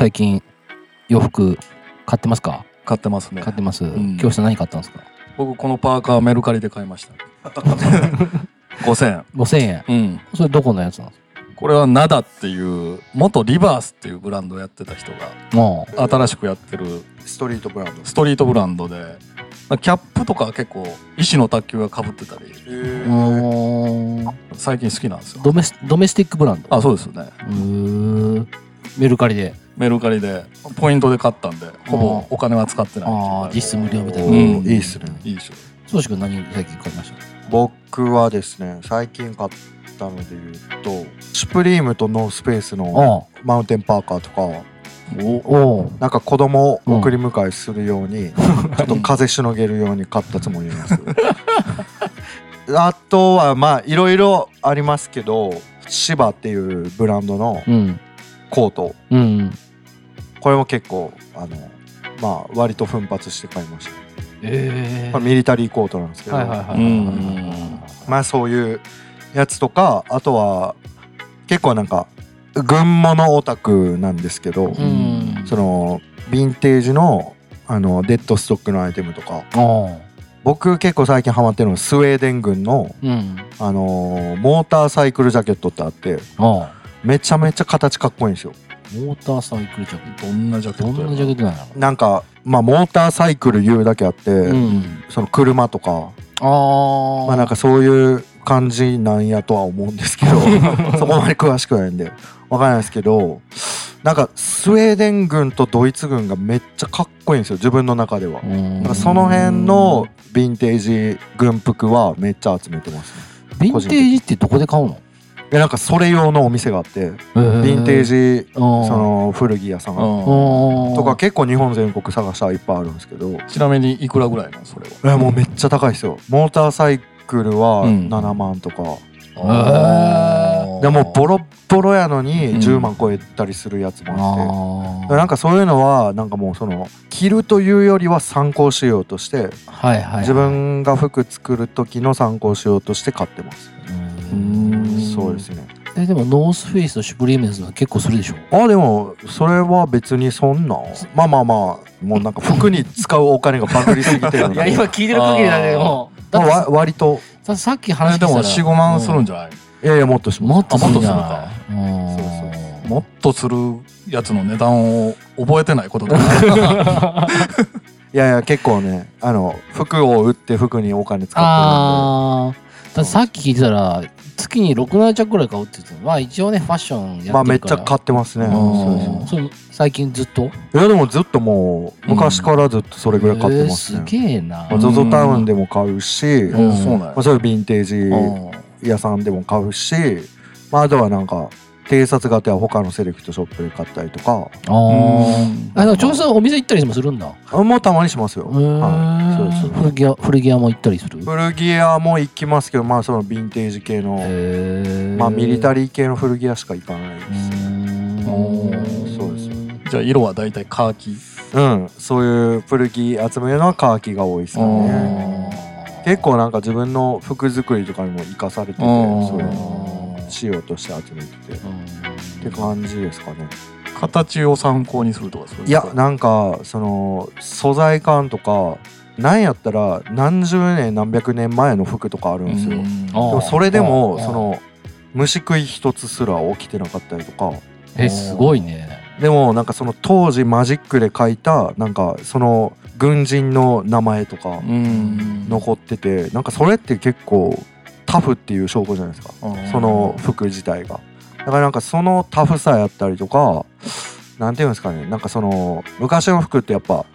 最近洋服買ってますか？買ってますね。買ってます、ん。教室何買ったんですか？僕このパーカーメルカリで買いました。5000 5000円。円。うん。それどこのやつなんですこれはナダっていう元リバースっていうブランドをやってた人が新しくやってるストリートブランド。ストリートブランドでキャップとか結構石の卓球がかぶってたり。うー。ん最近好きなんですよ。ドメスドメスティックブランド？あそうですよね。うー。んメルカリでメルカリでポイントで買ったんでほぼお金は使ってないああ実質無料みたいな。おうん。ーいいっすね。いいでしょそうしく何最近買いました？僕はですね最近買ったので言うとシュプリームとノースペースのあマウンテンパーカーとかおおなんか子供を送り迎えするように、ちょっと風しのげるように買ったつもりなんです。け どあとはまあいろいろありますけどシバっていうブランドのうん。コート。うんこれも結構あのまあ割と奮発して買いました、ええまあ、ミリタリーコートなんですけど、はいはいはいはいうん。まあそういうやつとかあとは結構なんか軍物オタクなんですけど、うん。そのヴィンテージのあのデッドストックのアイテムとか。あ僕結構最近ハマってるのはスウェーデン軍の、あうん。あのーモーターサイクルジャケットってあってああめちゃめちゃ形かっこいいんですよモーターサイクルジャケッどんなジャケトットどんなジャケットなのなんかまあモーターサイクル言うだけあって、うんその車とか。ああまあなんかそういう感じなんやとは思うんですけど そこまで詳しくないんで。わからないですけどなんかスウェーデン軍とドイツ軍がめっちゃかっこいいんですよ自分の中では。なんかその辺のヴィンテージ軍服はめっちゃ集めてますね。ヴィンテージってどこで買うの？でなんかそれ用のお店があってヴィンテージそその古着屋さんとか結構日本全国探したらいっぱいあるんですけど。ちなみにいくらぐらいなんそれは？えもうめっちゃ高いですよ。モーターサイクルはうん。7万とか、へでもボロッボロやのにうん10万超えたりするやつもあって、あなんかそういうのはなんかもうその着るというよりは参考しようとしてあはいはい。自分が服作る時の参考しようとして買ってます。うんそうですね。えでもノースフェイスとシュプリームですの結構するでしょ？あでもそれは別にそんな。まあまあまあもうなんか服に使うお金がバグりすぎてるの いやで今聞いてる限りだけどもまあわ割と。ささっきえでも話聞いたら45万するんじゃない、いやいやもっとしもっとするんじゃあないうん。そうそう。もっとするやつの値段を覚えてないことだ いやいや結構ねあの服を売って服にお金使ってああだってさっき聞いてたら月に67着ぐらい買うって言ってたまあ一応ねファッションやってるまあめっちゃ買ってますね。うん。そうです最近ずっと？いやでもずっともう昔からずっとそれぐらい買ってますね。えー、すげえな。まあ ZOZO タウンでも買うし、うん。そうなんや。まあ、そういうヴィンテージ屋さんでも買うし、まあ、あとはなんか偵察型は他のセレクトショップで買ったりとか。あー。あでも調査お店行ったりもするんだ。あもうたまにしますよ、はい、そうです。古着屋古着屋も行ったりする？古着屋も行きますけどまあそのヴィンテージ系の、へまあミリタリリー系の古着屋しか行かないです。そうです。じゃあ色は大体カーキ。うん。そういう古着集めるのはカーキが多いですかね。結構なんか自分の服作りとかにも生かされててうんそう。いうの仕様として集めててって感じですかね。形を参考にするとかそういやなんかその素材感とかなんやったら何十年何百年前の服とかあるんですよ、でもそれでもその虫食い一つすら起きてなかったりとか。えすごいね。でもなんかその当時マジックで書いたなんかその軍人の名前とかうん。残っててなんかそれって結構タフっていう証拠じゃないですか。その服自体が。だからなんかそのタフさやったりとかなんていうんですかね。なんかその昔の服ってやっぱ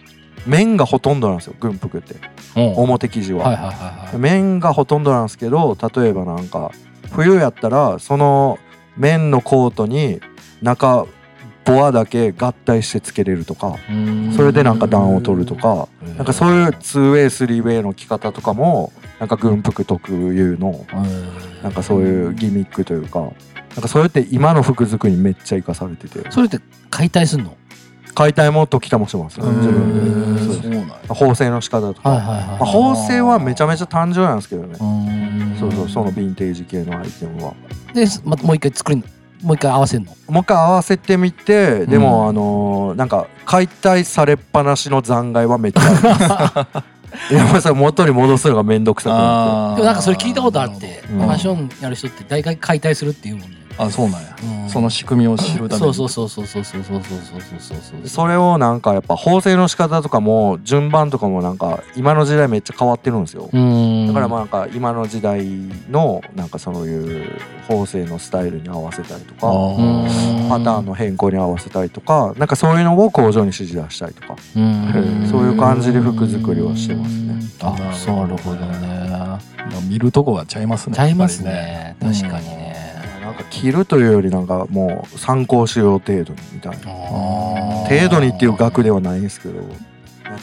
面がほとんどなんですよ。軍服って。うん。表生地は、はいはいはいはい。面がほとんどなんですけど例えばなんか冬やったらその面のコートに中ボアだけ合体してつけれるとかそれでなんか暖を取るとかなんかそういう 2way3way の着方とかもなんか軍服特有のなんかそういうギミックというかなんかそれって今の服作りにめっちゃ生かされてて。それって解体すんの？解体も時たもしますね自分で。縫製の仕方とか、はいはいはいまあ、縫製はめちゃめちゃ単純なんですけどね。うん。そうそうそのヴィンテージ系のアイテムは。でまたもう一回作りもう一回合わせんの？もう一回合わせてみてでも、うんあのーなんか解体されっぱなしの残骸はめっちゃあります やっぱりそれ元に戻すのがめんどくさくなっあー。でもなんかそれ聞いたことあってうん。ファッションやる人って大概解体するっていうもんねあそうなんや、うん。その仕組みを知るために。そうそうそうそうそうそうそうそうそうそう。そうてそれをなんかやっぱ縫製の仕方とかも順番とかもなんか今の時代めっちゃ変わってるんですよ。うん。だからまあなんか今の時代のなんかそういう縫製のスタイルに合わせたりとかパターンの変更に合わせたりとかなんかそういうのを工場に指示出したりとか。うん。そういう感じで服作りはしてますね。あそうなるほどね。まあ見るとこがちゃいますね。ちゃいますね。確かにねなんか着るというよりなんかもう参考しよう程度にみたいな。程度にっていう額ではないんですけど。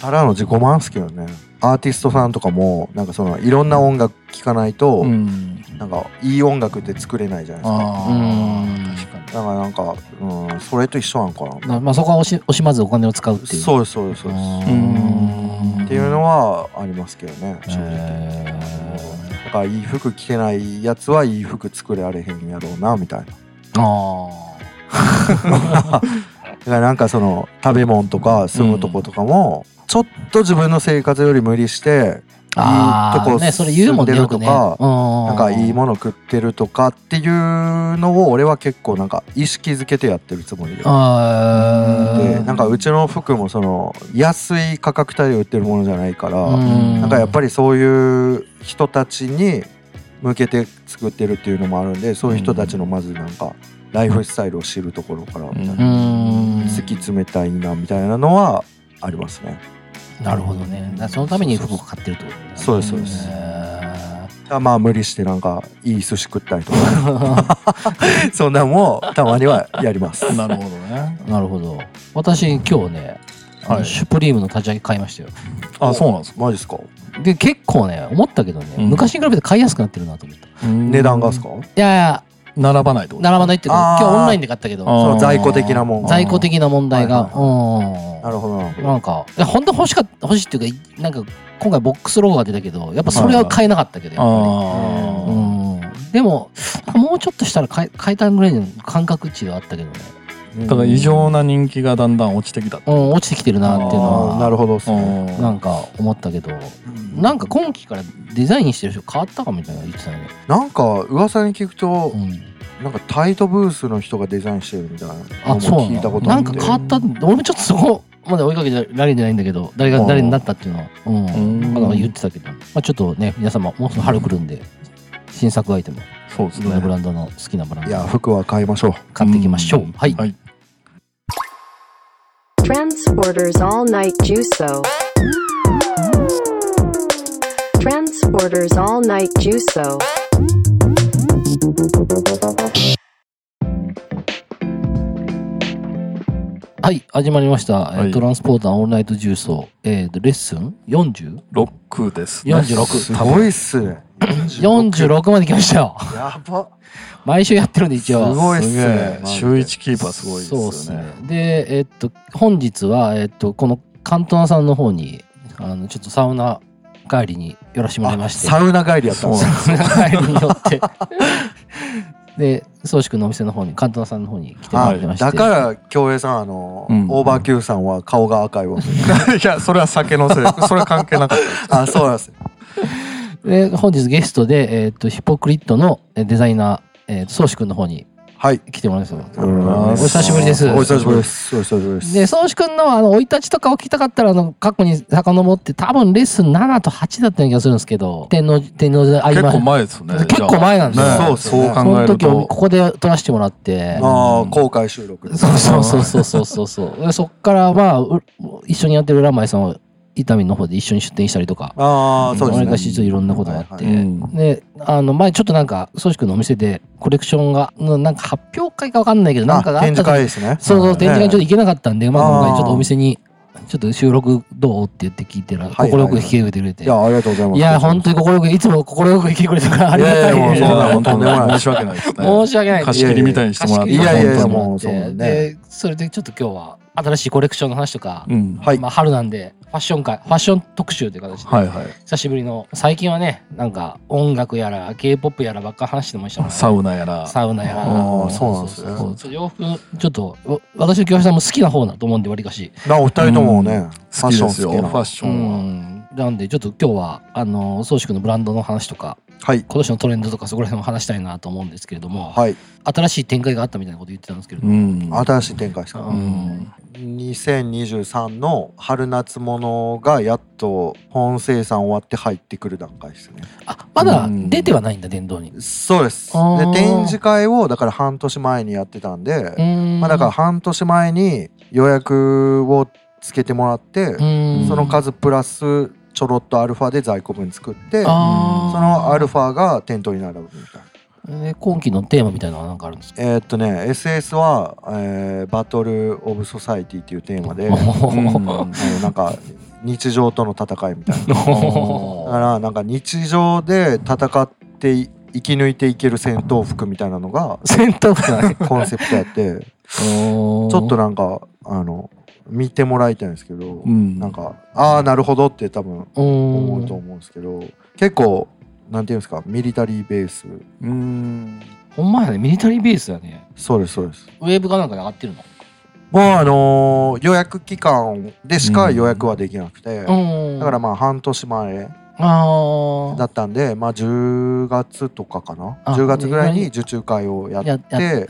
ただの自己満っすけどね。アーティストさんとかもなんかそのいろんな音楽聴かないと、うん。なんかいい音楽って作れないじゃないですか。だからなんか、うん、それと一緒なのかな。なまあそこは惜し惜しまずお金を使うっていう。そうですそうですそうです。うん。っていうのはありますけどね正直。へだからいい服着てないやつはいい服作れられへんやろうなみたいな。ー。あ だからなんかその食べ物とか住むとことかもちょっと自分の生活より無理していいとこーねそれ言うもんねよくね住んでるとかななんかいいもの食ってるとかっていうのを俺は結構なんか意識づけてやってるつもりで。でなんかうちの服もその安い価格帯で売ってるものじゃないから、うん。なんかやっぱりそういう人たちに向けて作ってるっていうのもあるんでそういう人たちのまずなんかライフスタイルを知るところからみたいな、うん。突き詰めたいなみたいなのはありますね。なるほどね。そのために服を買ってるってことね。そうですそうです。へだからまあ無理してなんかいい寿司食ったりとか。そんなんもたまにはやります。なるほどね。ーなるほど。私今日ねはい。シュプリームの立ち上げ買いましたよ。あそうなんですか。マジですか。で結構ね思ったけどね、うん。昔に比べて買いやすくなってるなと思った。値段がですか？いやいや並ばないと？並ばないっていうか今日オンラインで買ったけど。その在庫的なもん。が在庫的な問題が、はいなるほどなるほど。うんなんか本当欲しかった欲しいっていうかなんか今回ボックスロゴが出たけどやっぱそれは買えなかったけどやっぱり。あうん。でももうちょっとしたら買え買えたぐらいの感覚値があったけどね、あただ異常な人気がだんだん落ちてきたう。ん、落ちてきてるなっていうのはなるほどね。なんか思ったけど。なんか今期からデザインしてる人変わったかみたいなの言ってたよね、なんか噂に聞くとう、ん、なんかタイトブースの人がデザインしてるみたいなあそう聞いたことなんか変わった？俺もちょっとそこまで追いかけてられてないんだけど誰がうん誰になったっていうのは。うん。うん。なんか言ってたけど、まあ、ちょっとね皆様もうすぐ春来るんで新作アイテム。そうですいろんなブねランドの好きなブランいやド服は買いましょう。買っていきましょう、うん。はい、はい。Transporters All Night Juso. Transporters All Night Juso. はい、始まりました、えーはいトランスポーターオンライト重曹、えー、レッスン 40?46 ロックですね。46すごいっすね。46まで来ましたよやば。毎週やってるんで一応すごいっすねえ。。週一キーパーすごいですよそうですねね。でえっと本日はえっとこのカントナさんの方にあのちょっとサウナ帰りに寄らせてもらいましてサウナ帰りやったんですよ。サウナ帰りに寄って で宗志君のお店の方にカントナさんの方に来てもらあってましてだから京平さんあの、うんオーバー Q さんは顔が赤いわ。いや、それは酒のせい。それは関係なかった。あそうなんです。で本日ゲストで、えっとヒポクリットのえデザイナー、えー、宗志君の方にはい。来てもらいますおお久しぶりですお久しぶりです。お久しぶりです。で、宗志くんのあの、生い立ちとかを聞きたかったら、あの、過去に遡って、多分レッスン7と8だったような気がするんですけど、天皇、天皇で結構前ですね。結構前なんですよねそうそうその考える時をこと。こで撮らせてもらって、ああ公開収録。そうそうそうそうそうそうそう。でそっから、まあ、う一緒にやってるラマイさんを、伊丹の方で一緒に出店したりとか、ああそうですね。わりかしいろんなことがあって、はいはいうんで、あの、前ちょっとなんか、宗志くんのお店でコレクションが、のなんか発表会かわかんないけど、なんかがあったですね。そうそう、展示会にちょっと行けなかったんで、まあ今回ちょっとお店に、ちょっと収録どうって言って聞いてら、はいはい快く引き受けてくれて。いやありがとうございます。いや、本当に快く、いつも快く来てくれたから、ありがたいいやいやもう本当に申し訳ないですね。申し訳ない。貸し切りみたいにしてもらって。いやいやいやもうそうねで、それでちょっと今日は、新しいコレクションの話とか、うん。はい。まあ、春なんでファッション界ファッション特集という形で、はいはい。久しぶりの最近はねなんか音楽やら k p o p やらばっか話してましたもんね。サウナやら。サウナやら。そうなんですね。そうそう洋服ちょっとわ私と京平さんも好きな方だと思うんでわりかし。なお二人ともね、うん。ファッション好き好きですよファッなシうョンはん。なんでちょっと今日はあの宗志君のブランドの話とかはい。今年のトレンドとかそこら辺も話したいなと思うんですけれども、はい。新しい展開があったみたいなこと言ってたんですけれども、うん。新しい展開ですか、ううん2023の春夏物がやっと本生産終わって入ってくる段階ですね。あまだうん。出てはないんだ殿堂に。そうです。で展示会をだから半年前にやってたんで、うん。まあ、だから半年前に予約をつけてもらって、うん。その数プラスちょろっとアルファで在庫分作ってそのアルファが店頭に並ぶみたいな。え今期のテーマみたいなのは何かあるんですか？えーっとね SS は、えーバトル・オブ・ソサイティっていうテーマで、うんなんか日常との戦いみたいな。だからなんか日常で戦ってい生き抜いていける戦闘服みたいなのが 戦闘服。コンセプトやって ちょっとなんかあの見てもらいたいんですけど、うん。なんかああなるほどって多分思思うと思うんですけど結構なんていうんですかミリタリーベースうん。ほんまやねミリタリーベースやね。そうですそうです。ウェーブかなんかで上がってるの？もうあのー予約期間でしか予約はできなくて、うん。だからまあ半年前あだったんでまあ10月とかかな？あ10月ぐらいに受注会をやって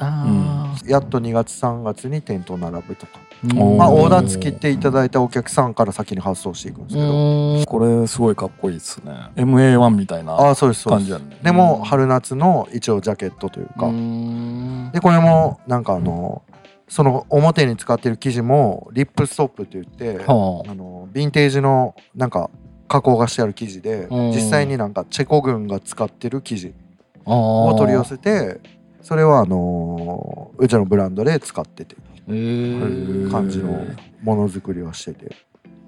やっと2月3月に店頭並ぶとか、まあ、うんオーダー付きっていただいたお客さんから先に発送していくんですけど、うん。これすごいかっこいいですね。MA1 みたいな感じやね。でも春夏の一応ジャケットというか、うん。でこれもなんかあのその表に使ってる生地もリップストップって言って、はあ。のヴィンテージのなんか加工がしてある生地でうん。実際になんかチェコ軍が使ってる生地を取り寄せてそれはあのうちのブランドで使ってて。へ感じのものづくりをしてて。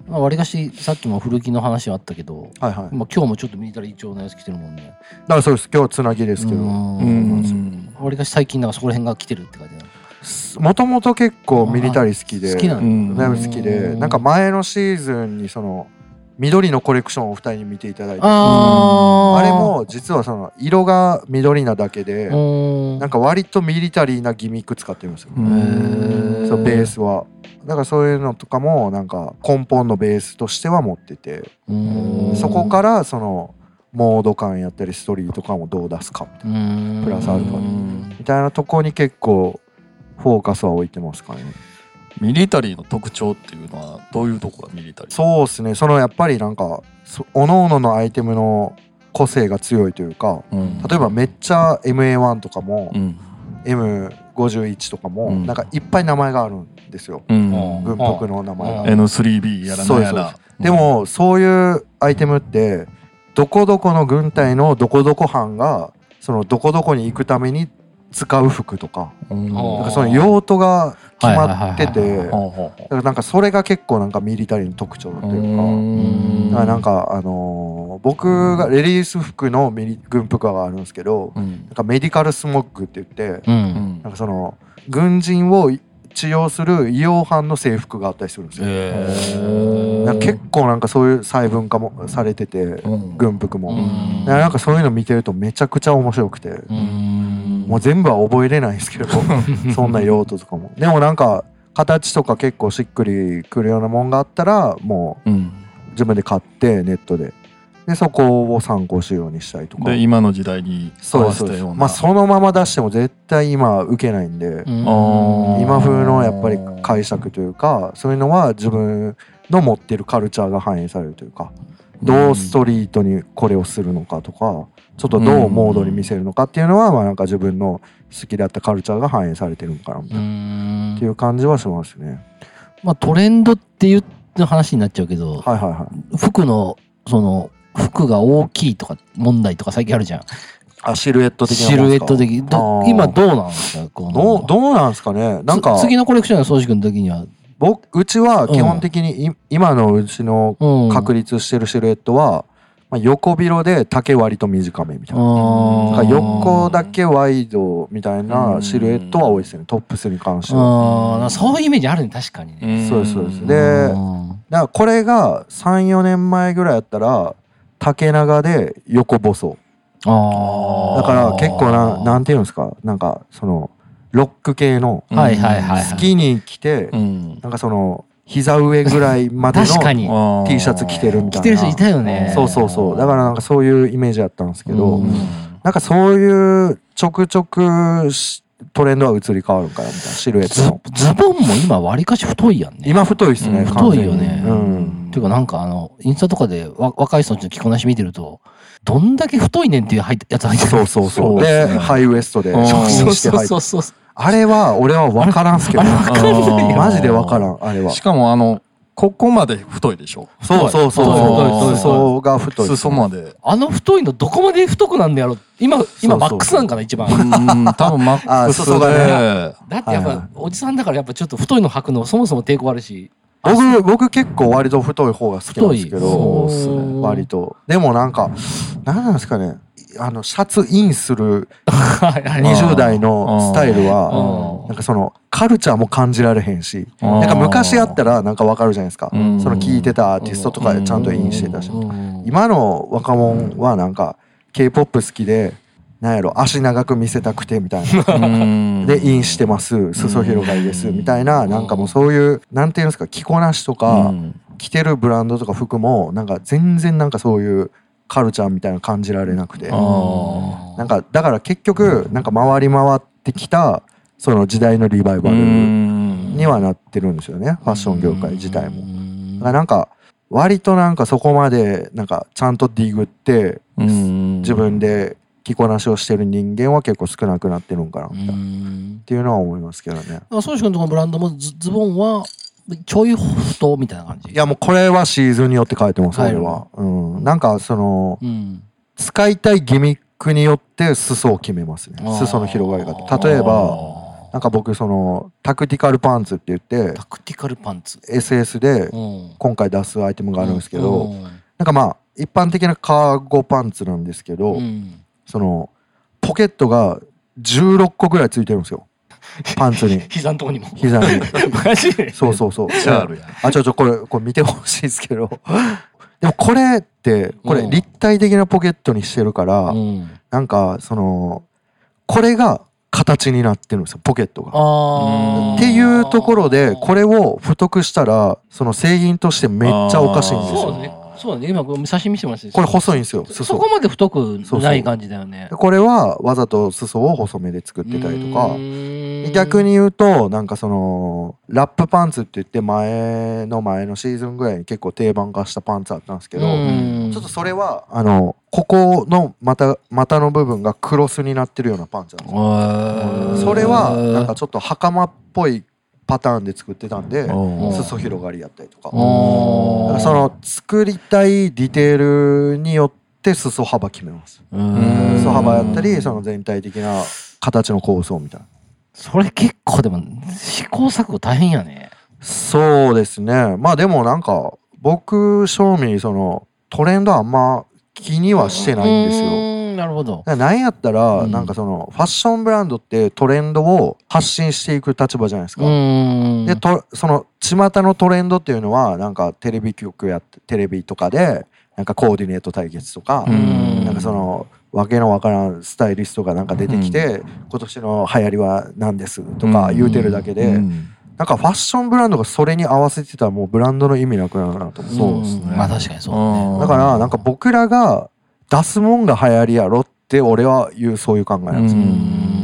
まあわりかしさっきも古着の話はあったけど、はいはい。まあ、今日もちょっとミリタリー調のやつ着てるもんね。だからそうです。今日つなぎですけど。わりかし最近なんかそこら辺が来てるって感じもともと結構ミリタリー好きで。好きなのうん。だいぶ好きで。なんか前のシーズンにその緑のコレクションをお二人に見ていただいて。あれも実はその色が緑なだけでうん。なんか割とミリタリーなギミック使ってるんですよ、そうベースは。だからそういうのとかもなんか根本のベースとしては持ってて。うん。そこからそのモード感やったりストリート感をどう出すかみたいなうん。プラスアルファうんみたいなとこに結構フォーカスは置いてますかねミリタリーの特徴っていうのはどういうとこがミリタリー？そうですね。そのやっぱりなんかそ各々のアイテムの個性が強いというかうん。例えばめっちゃ MA1 とかもうん。M51 とかもうん。なんかいっぱい名前があるんですよ。うん。軍服の名前が。うん N3B やらなんやそうらでもそういうアイテムってどこどこの軍隊のどこどこ班がそのどこどこに行くために使う服とかうん。なんかその用途が決まっててだからなんかそれが結構なんかミリタリーの特徴とういうかうん。だからなんかあのー僕がレディース服のミリ軍服があるんですけどうん。なんかメディカルスモッグって言ってなんかその軍人を治療する医療班の制服があったりするんですよ。結構なんかそういう細分化もされててうん。軍服も。うん。なんかそういうの見てるとめちゃくちゃ面白くて、うんもう全部は覚えれないんですけど。そんな用途とかも。でもなんか形とか結構しっくりくるようなもんがあったらもう自分で買ってネットで。でそこを参考しようにしたりとか。で今の時代に合わせたような。まあそのまま出しても絶対今受けないんで、うん。今風のやっぱり解釈というかそういうのは自分の持ってるカルチャーが反映されるというか。どうストリートにこれをするのかとかちょっとどうモードに見せるのかっていうのはまあなんか自分の好きだったカルチャーが反映されてるのかなみたういな。っん。ていう感じはしますね。まあトレンドっていう話になっちゃうけどはいはいはい。服のその服が大きいとか問題とか最近あるじゃん。あシルエット的なシルエット的。ど今どうなんですか？この。どうどうなんですかね？なんかつ次のコレクションの宗志君の時には。僕うちは基本的にい今のうちのうん。確立してるシルエットは、まあ、まあ、横広で丈割と短めみたいな。横だけワイドみたいなシルエットは多いですね。トップスに関しては。そういうイメージあるね確かにね。そうですそうです。でうん。だからこれが34年前ぐらいやったら竹長で横細。ああだから結構ななんていうんですか？なんかそのロック系のはいはいはいはい。スキニー着てうん。なんかその膝上ぐらいまでの確かに。T シャツ着てるみたいな着てる人いたよね。そうそうそう。だからなんかそういうイメージだったんですけど、うん。なんかそういうちょくちょくしトレンドは移り変わるんかなみたいなシルエットズの。ズボンも今わりかし太いやんね。今太いですね、うん太いよね。うん。ていうかなんかあのインスタとかでわ若い人たちの着こなし見てるとどんだけ太いねんっていうやつ入ってる。そうそうそう。そうでハイウエストでそうそうそうそうあれは俺は分からんすけど。あれ分かんないよ。マジで分からんあれは。しかもあのここまで太いでしょ？そうそうそう。裾が太い。裾まで。あの太いのどこまで太くなんだやろ？今今マックスなんかな一番。うん多分マックス裾がでだってやっぱ、おじさんだからやっぱちょっと太いの履くのそもそも抵抗あるし。僕僕結構割と太い方が好きなんですけど。そうっすね。割と。でもなんか何なんですかねあのシャツインするはいはい。20代のスタイルはうん。なんかそのカルチャーも感じられへんしうん。なんか昔やったらなんかわかるじゃないですか。うん。その聴いてたアーティストとかでちゃんとインしてたしうん。今の若者はなんか K-POP 好きでなんやろ足長く見せたくてみたいな。うん。でインしてます。裾広がりです。みたいななんかもうそういうなんていうんですか着こなしとうかん。着てるブランドとか服もなんか全然なんかそういうカルチャーみたいなの感じられなくて。なんかだから結局なんか回り回ってきたその時代のリバイバルうん。にはなってるんですよね。ファッション業界自体も。もだからなんか割となんかそこまでなんかちゃんとディグってうん。自分で着こなしをしてる人間は結構少なくなってるんかなみたいな。っん。ていうのは思いますけどね。あそうし君のとこのブランドもズズボンはちょい太みたいな感じ？いやもうこれはシーズンによって変えてます変える俺は。うん。なんかそのうん。使いたいギミックによって裾を決めますね。あー。裾の広がり方。例えばなんか僕そのタクティカルパンツって言ってタクティカルパンツ SS でうん。今回出すアイテムがあるんですけど、うん。なんかまあ一般的なカーゴパンツなんですけど、うん。そのポケットが16個ぐらいついてるんですよ パンツに。膝のとこにも。膝に。マジで？そうそうそう。シャールやあちょちょこれこれ見てほしいですけど。でもこれってこれうん。立体的なポケットにしてるから、うん。なんかそのこれが形になってるんですよポケットが。っていうところでこれを太くしたらその製品としてめっちゃおかしいんですよ。そうね。今これ写真見せてもらってこれ細いんですよ。そこまで太くない感じだよね。でこれはわざと裾を細めで作ってたりとか。逆に言うとなんかそのラップパンツって言って前の前のシーズンぐらいに結構定番化したパンツあったんですけどうん。ちょっとそれはあのここの股股の部分がクロスになってるようなパンツなんですよ。それはなんかちょっと袴っぽいパターンで作ってたんでうん。裾広がりやったりとか。からその作りたいディテールによって裾幅決めます。うん。裾幅やったりその全体的な形の構想みたいな。それ結構でも試行錯誤大変やね。そうですね。まあでもなんか僕正味そのトレンドあんま気にはしてないんですよなるほど。なんやったら、うん。なんかそのファッションブランドってトレンドを発信していく立場じゃないですか。うんでとその巷のトレンドっていうのはなんかテレビ局やテレビとかでなんかコーディネート対決とか、うん。なんかそのわけのわからんスタイリストがなんか出てきて、今年の流行りは何ですとか言うてるだけで、うん。なんかファッションブランドがそれに合わせてたらもうブランドの意味なくなるなと思って。そうですね。まあ確かにそうだねだからなんか僕らが出すもんが流行りやろって俺は言うそういう考えなんですよ。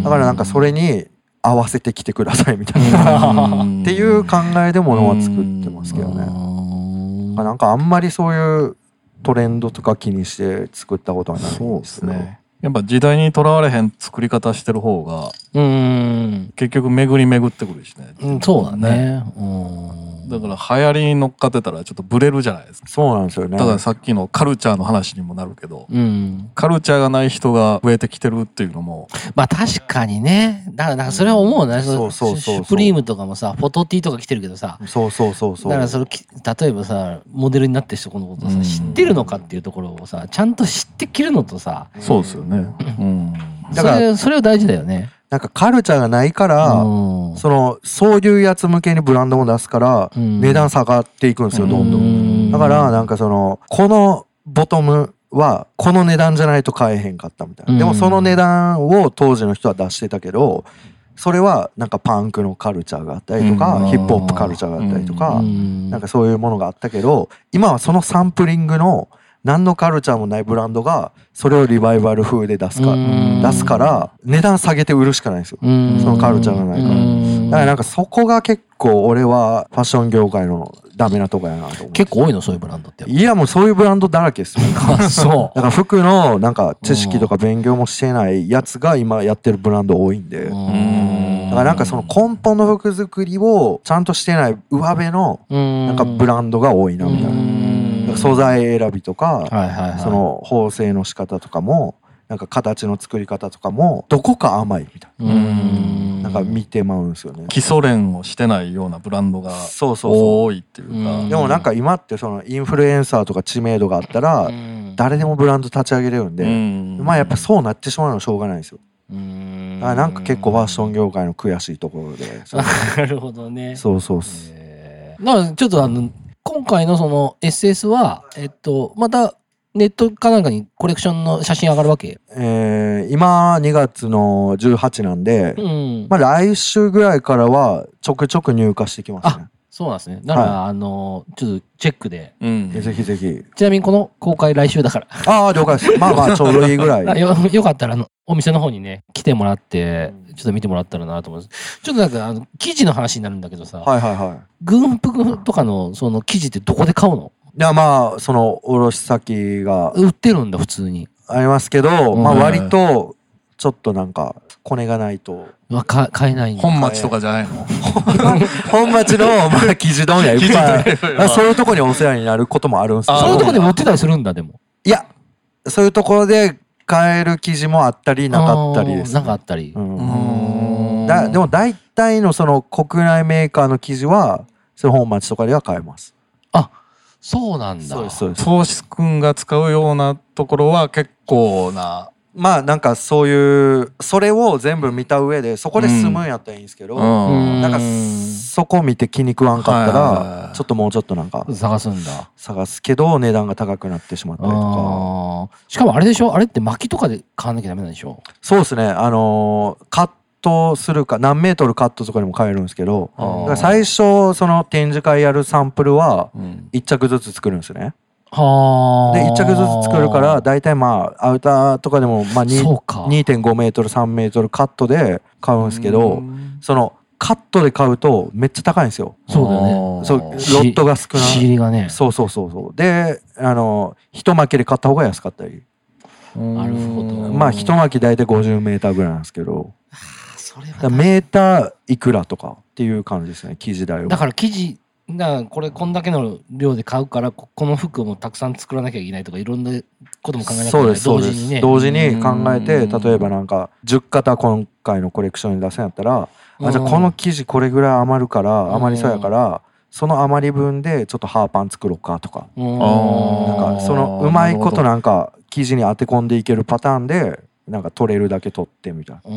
だからなんかそれに合わせてきてくださいみたいな。っていう考えでものは作ってますけどね。ねなんかあんまりそういうトレンドとか気にして作ったことはないんそうでですね。やっぱ時代にとらわれへん作り方してる方がうん。結局巡り巡ってくるしね。うんそうだね。うんだから流行りに乗っかってたらちょっとブレるじゃないですか。そうなんですよね。だからさっきのカルチャーの話にもなるけどうん。カルチャーがない人が増えてきてるっていうのもまあ確かにね。だから、なんかそれは思うね。そうそうそう。そうシュプリームとかもさ、フォトティーとか来てるけどさ、そうそうそうそう。だからそれき例えばさモデルになってる人このことをさ、うん。知ってるのかっていうところをさちゃんと知ってきるのとさ。そうですよね。うん。だからそれは大事だよね。なんかカルチャーがないから、うん。そのそういうやつ向けにブランドも出すから、うん。値段下がっていくんですよどんどん、うん。だからなんかそのこのボトムはこの値段じゃないと買えへんかったみたいな、うん。でもその値段を当時の人は出してたけどそれはなんかパンクのカルチャーがあったりとか、うん。ヒップホップカルチャーがあったりとか、うん。なんかそういうものがあったけど今はそのサンプリングの何のカルチャーもないブランドがそれをリバイバル風で出すかうん出すから値段下げて売るしかないんですよ。うんそのカルチャーがないからうんだからなんかそこが結構俺はファッション業界のダメなとこやなと。結構多いのそういうブランドって。いやもうそういうブランドだらけですよ。あそだから服のなんか知識とか勉強もしてないやつが今やってるブランド多いんで。う。だうんからなんかその根本の服作りをちゃんとしてない上辺のななんかブランドが多いなみたいな。素材選びとか、はいはいはい。その縫製の仕方とかも、なんか形の作り方とかも、どこか甘いみたいうんな。なんか見てまうんですよね。基礎練をしてないようなブランドがそうそうそ多いっていうか。でもなんか今ってそのインフルエンサーとか知名度があったら、うん誰でもブランド立ち上げれるんで、うんまあやっぱそうなってしまうのはしょうがないんですよ。うんだからなんか結構ファッション業界の悔しいところで。なるほどね。そうそうっす。えーちょっとあの今回のその SS はえっとまたネットかなんかにコレクションの写真上がるわけ？えー今2月の18なんで、うん。まあ来週ぐらいからはちょくちょく入荷してきますね。そうなんですね。だから、あのちょっとチェックで。うんぜひぜひ。ちなみにこの公開来週だから。ああ、了解です。まあまあ、ちょうどいいぐらい。あ よよかったらあのお店の方にね来てもらってちょっと見てもらったらなと思います。ちょっとなんかあの記事の話になるんだけどさ、はいはいはい。軍服とかのその記事ってどこで買うの？いや、まあ、その、卸先が売ってるんだ普通に。ありますけど、まあうん割と、ちょっとなんか、コネがないと。わか買えない。本町とかじゃないの？本町の、まあ、生地問屋いっぱいまあそういうところにお世話になることもあるんですそういうとこど。でも売ってたりするんだでも。いや、そういうところで買える生地もあったり、なかったりです。あーなんかあったり。うんうんだでも大体のその国内メーカーの生地は、その本町とかでは買えます。そうなんだ。そうです、そうです。君が使うようなところは結構なまあなんかそういう、それを全部見た上で、そこで済むんやったらいいんですけど、うん。なんかそこ見て気に食わんかったら、いちょっともうちょっとなんか探すんだ。探すけど、値段が高くなってしまったりとか。しかもあれでしょ？あれって薪とかで買わなきゃダメなんでしょ？そうですね、あのーカットするか、何メートルカットとかでも買えるんですけど、最初、その展示会やるサンプルは、うん。1着ずつ作るんですよね。はあ。で、1着ずつ作るから、大体まあ、アウターとかでも、まあ、にそうか。2.5メートル、3メートルカットで買うんですけど、うんその、カットで買うとめっちゃ高いんですよ。そうだよね。そう、ロしットが少な仕い。入りがね。そうそうそうそう。で、あの、一巻きで買った方が安かったり。なるほどまあ、一巻き大体50メーターぐらいなんですけど、それだからメーターいくらとかっていう感じですね、生地代は。だから生地がこれこんだけの量で買うからここの服もたくさん作らなきゃいけないとかいろんなことも考えなきゃいけない。同時にね。同時に考えて、うん例えばなんか、10型今回のコレクションに出すんやったら、あじゃあこの生地これぐらい余るから、ん余りそうやから、その余り分でちょっとハーパン作ろうかとか。うん、なんか、そのうまいことなんか、生地に当て込んでいけるパターンで、なんか取れるだけ取ってみたいな。う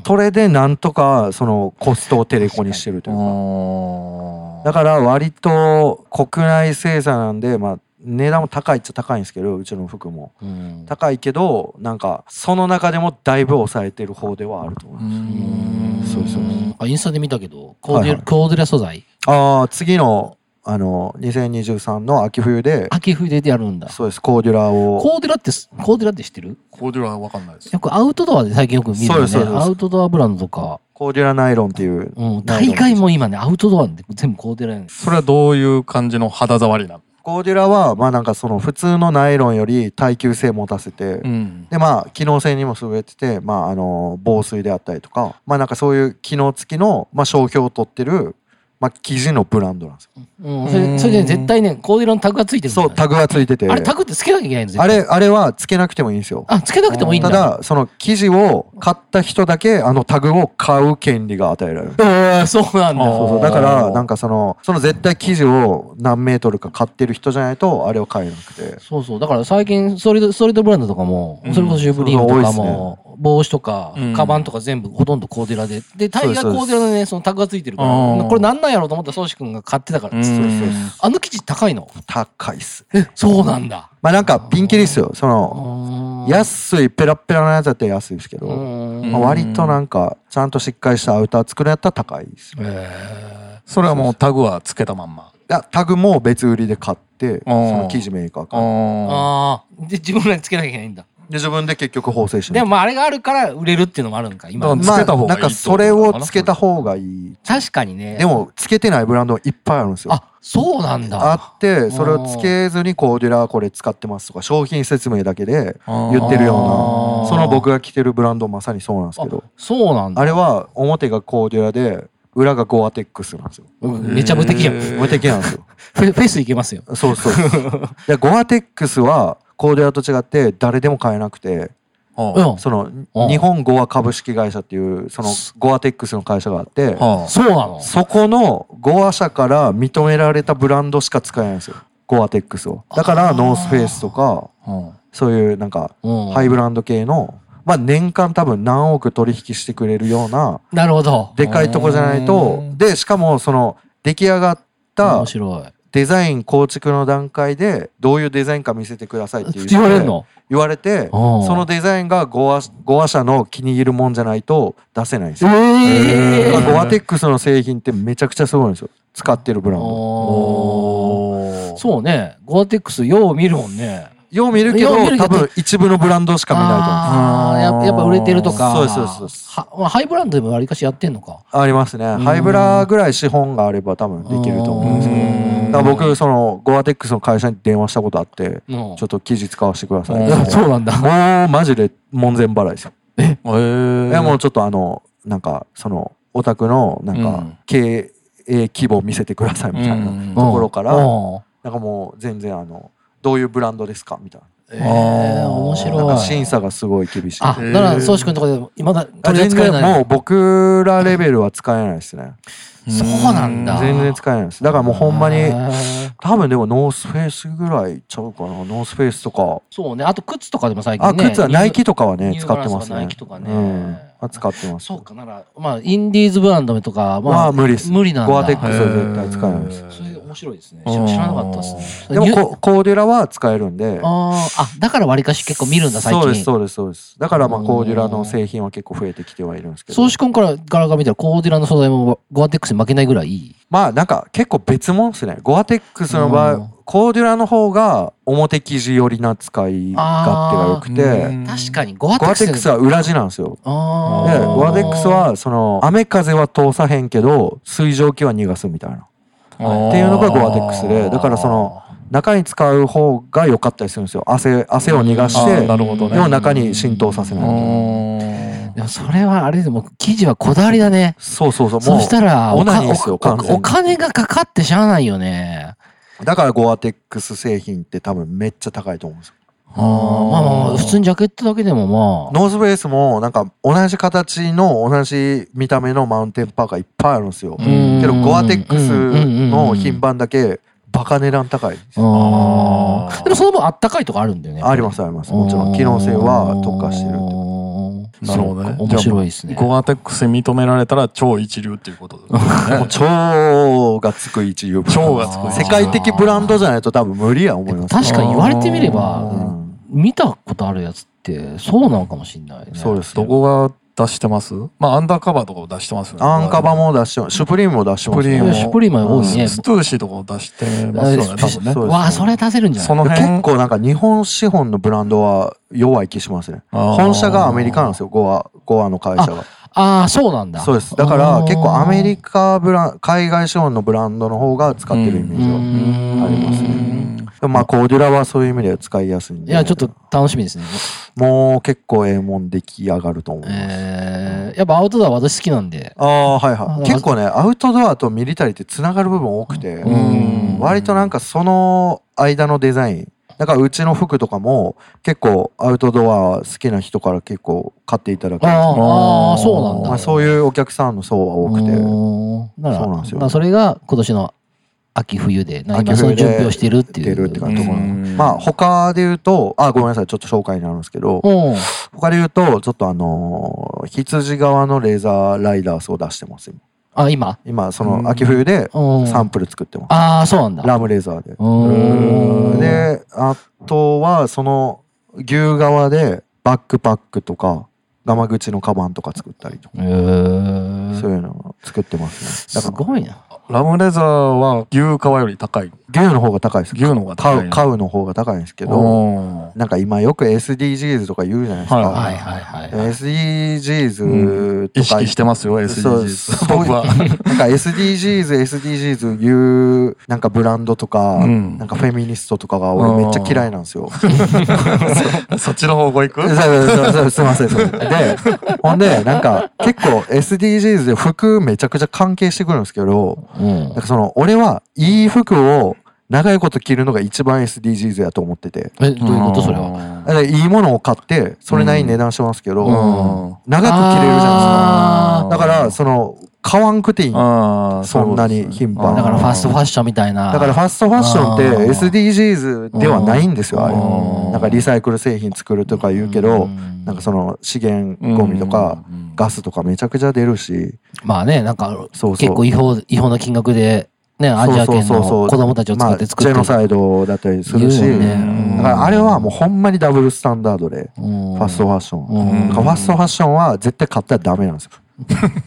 んそれでなんとか、そのコストをテレコにしてるというか。だから割と国内生産なんで、まあ、値段も高いっちゃ高いんですけど、うちの服も。うん。高いけど、なんか、その中でもだいぶ抑えてる方ではあると思います。うん。そうそうあインスタで見たけどコーデ,、はいはい。コーデュラ素材？ああ、次の、あの、2023の秋冬で、秋冬でやるんだ。そうです、コーデュラを。コーデュラってすコーデュラって知ってる？コーデュラはわかんないです。よくアウトドアで最近よく見るよね。アウトドアブランドとか、コーデュラナイロンっていう。うん、大概もう今ねアウトドアで全部コーデュラなんです。それはどういう感じの肌触りなのコーデュラは、まあなんかその普通のナイロンより耐久性持たせて、うん。でまあ機能性にも優れてて、まああの防水であったりとか、まあなんかそういう機能付きの、まあ商標を取ってるまあ生地のブランドなんですよ。うん、それそれで絶対ねコーデュロのタグがついてるそうタグがついてて。あれタグってつけなきゃいけないんですよ。あれあれはつけなくてもいいんですよ。あつけなくてもいいんだ。ただその生地を買った人だけあのタグを買う権利が与えられる。えーそうなんだ。そうそう。だからなんかそのその絶対生地を何メートルか買ってる人じゃないとあれを買えなくて。そうそう。だから最近ソリッドソリッドブランドとかも、うん。それこそシュープリームとかも帽子とか、うん。カバンとか全部ほとんどコーデュラで。でタイガーコーデュラのねそのタグがついてるかあらーこれなんなんやろうと思ったら宗志君が買ってたからっつってうん。あの生地高いの？高いっす。えそうなんだ。まあなんかピンキリっすよ。その安いペラッペラなやつだったら安いですけど、うん。まあ、割となんかちゃんとしっかりしたアウター作るんやったら高いです。よいえそれはもうタグはつけたまんま。やタグも別売りで買ってその生地メーカーかあらー、ああで自分らにつけなきゃいけないんだで自分で結局縫製しない。でもまああれがあるから売れるっていうのもあるんか今だからつけた方がいいまあ、なんかそれをつけた方がいい。確かにね。でもつけてないブランドいっぱいあるんですよ。あそうなんだ。あってそれをつけずにコーデュラーこれ使ってますとか商品説明だけで言ってるようなその僕が着てるブランドまさにそうなんですけど。そうなんだ。あれは表がコーデュラで裏がゴアテックスなんですよ。うんめちゃ無敵やん。無敵なんですよ。フェフェス行けますよ。そうそう。でゴアテックスはコーデュラと違って誰でも買えなくてはうん。そのうん。日本ゴア株式会社っていうそのゴアテックスの会社があってそうなの？そこのゴア社から認められたブランドしか使えないんですよ。ゴアテックスを。だからノースフェイスとかそういうなんかうん。ハイブランド系のまあ年間多分何億取引してくれるようななるほど。でかいとこじゃないとうん。でしかもその出来上がった面白いデザイン構築の段階でどういうデザインか見せてくださいって言われるの？言われてうんそのデザインがゴアゴア社の気に入るもんじゃないと出せないんですえよ。えだからゴアテックスの製品ってめちゃくちゃすごいんですよ。使ってるブランド。おそうねゴアテックスよう見るもんねよう見るけど多分一部のブランドしか見ないと思う。あーややっぱ売れてるとか。そうですそうです。はまあハイブランドでもわりかしやってんのか。ありますね。ハイブラぐらい資本があれば多分できると思うんですけど。僕そのゴアテックスの会社に電話したことあってうん。ちょっと記事使わせてください。そうなんだ。もうマジで門前払いですよ。え？いやもうちょっとあのなんかそのオタクのなんかうん。経営規模見せてくださいみたいなうん。ところからうん。なんかもう全然あのどういうブランドですか？みたいええあー。面白い。審査がすごい厳しい。あだから宗志君のところで今だあ取り全然扱えない。もう僕らレベルは使えないですね。そうなんだ。全然使えないです。だからもうほんまに多分でもノースフェイスぐらいちゃうかな。ノースフェイスとか。そうね。あと靴とかでも最近あね靴はナイキとかはね使ってますニューバランスとかナね。イキとかね。うん。あ使ってます。そうか。ならまあインディーズブランドとかまあまあ無理です。無理なんだ。ゴアテックスは絶対使えないです。それ面白いですね。知らなかったですね。でもココーデュラは使えるんで。あー。あだからわりかし結構見るんだ最近。そうですそうですそうです。だからまあうん。コーデュラの製品は結構増えてきてはいるんですけど。宗志君からからが見たらコーデュラの素材もゴアテックスに負けないぐらいいい。まあなんか結構別物ですね。ゴアテックスの場うん。合コーデュラの方が表生地寄りな使い勝手が良くて。確かにゴアテックスは裏地なんですよ。でゴアテックスはその雨風は通さへんけど水蒸気は逃がすみたいなっていうのがゴアテックスでだからその中に使う方が良かったりするんですよ。汗汗を逃がしてなるほどね。でも中に浸透させない。でもそれはあれでも生地はこだわりだね。そうそうそう。もそうしたらオおかナニーですよお完全に。お金がかかってしゃあないよね。うだからゴアテックス製品って多分めっちゃ高いと思うんですよあー。まあまあまあ普通にジャケットだけでもまあ。ノースベースもなんか同じ形の同じ見た目のマウンテンパーカーいっぱいあるんですよ。うん。けどゴアテックスの品番だけバカ値段高い。でもその分あったかいとかあるんだよね。ありますあります。もちろん機能性は特化してる。なるほどね。面白いですね。ゴアテックスに認められたら超一流っていうことですね。も う超がつく一流。ブランド超がつく世界的ブランドじゃないと多分無理や思います。確かに言われてみれうばん見たことあるやつってそうなのかもしれないね。そうです。よ。どこが出してます？まあアンダーカバーとかを出してますよね。アンカバも出してます。シュプリームも出してますね。シュプリーム。もシュプリーム多いね。ストゥーシーとかを出してますよね多分ね。そうです。わあそれ出せるんじゃない？その辺。結構なんか日本資本のブランドは弱い気しますね。本社がアメリカなんですよ、ゴア、ゴアの会社が。ああそうなんだそうです。だから結構アメリカブラン、海外資本のブランドの方が使ってるイメージが。ありますねでもまあコーデュラはそういう意味では使いやすいんで。いやちょっと楽しみですねもう結構ええもん出来上がると思います。えやっぱアウトドア私好きなんで。ああはいはあい結構ねアウトドアとミリタリーってつながる部分多くてうん割となんかその間のデザインだからうちの服とかも結構アウトドア好きな人から結構買っていただける。あーあー、そうなんだ。まあ、そういうお客さんの層は多くて。そうなんですよ。まあそれが今年の秋冬で、な今その秋冬で準備をしてるっていう。出るって感じうん。まあ他で言うとあごめんなさい。ちょっと紹介になるんですけどうん。他で言うとちょっとあのー羊側のレーザーライダースを出してます今あ、今？今その秋冬でうん。サンプル作ってますああ、そうなんだ。ラムレーザーで。であとはその牛側でバックパックとかガマ口のカバンとか作ったりとか。そういうのを作ってますね。だすごいな。ラムレザーは牛皮より高い。牛の方が高いです牛の方が高い。買う買うの方が高いんですけどなんか今よく SDGs とか言うじゃないですか、はいはいはいはい。SDGs と意か、識してますよ SDGs 僕は。なんか SDGs、SDGs 言うなんかブランドとか、うん。なんかフェミニストとかが俺めっちゃ嫌いなんですよ。そっちの方向行く？そうそうそうすいません。で、ほんで、なんか結構 SDGs で服めちゃくちゃ関係してくるんですけど、うんなん。かその俺はいい服を長いこと着るのが一番 SDGs やと思ってて。え、どういうこと？それは。いいものを買って、それなりに値段しますけど、うん長く着れるじゃあないですか。だから、その、買わんくていい。そんなに頻繁。ー。だからファストファッションみたいな。からファストファッションって SDGs ではないんですよ、あれ。うん。なんかリサイクル製品作るとか言うけど、ん。なんかその資源ゴミとかうん。ガスとかめちゃくちゃ出るし、まあね、なんかそうそう。結構違法、違法な金額で、ね、アジア圏そうそうそうそう。の子供たちを使って作って。まあ、ジェノサイドだったりするし、ねうんだからあれはもうほんまにダブルスタンダードで、フファストファッション。ファストファッションは絶対買ったらダメなんですよ。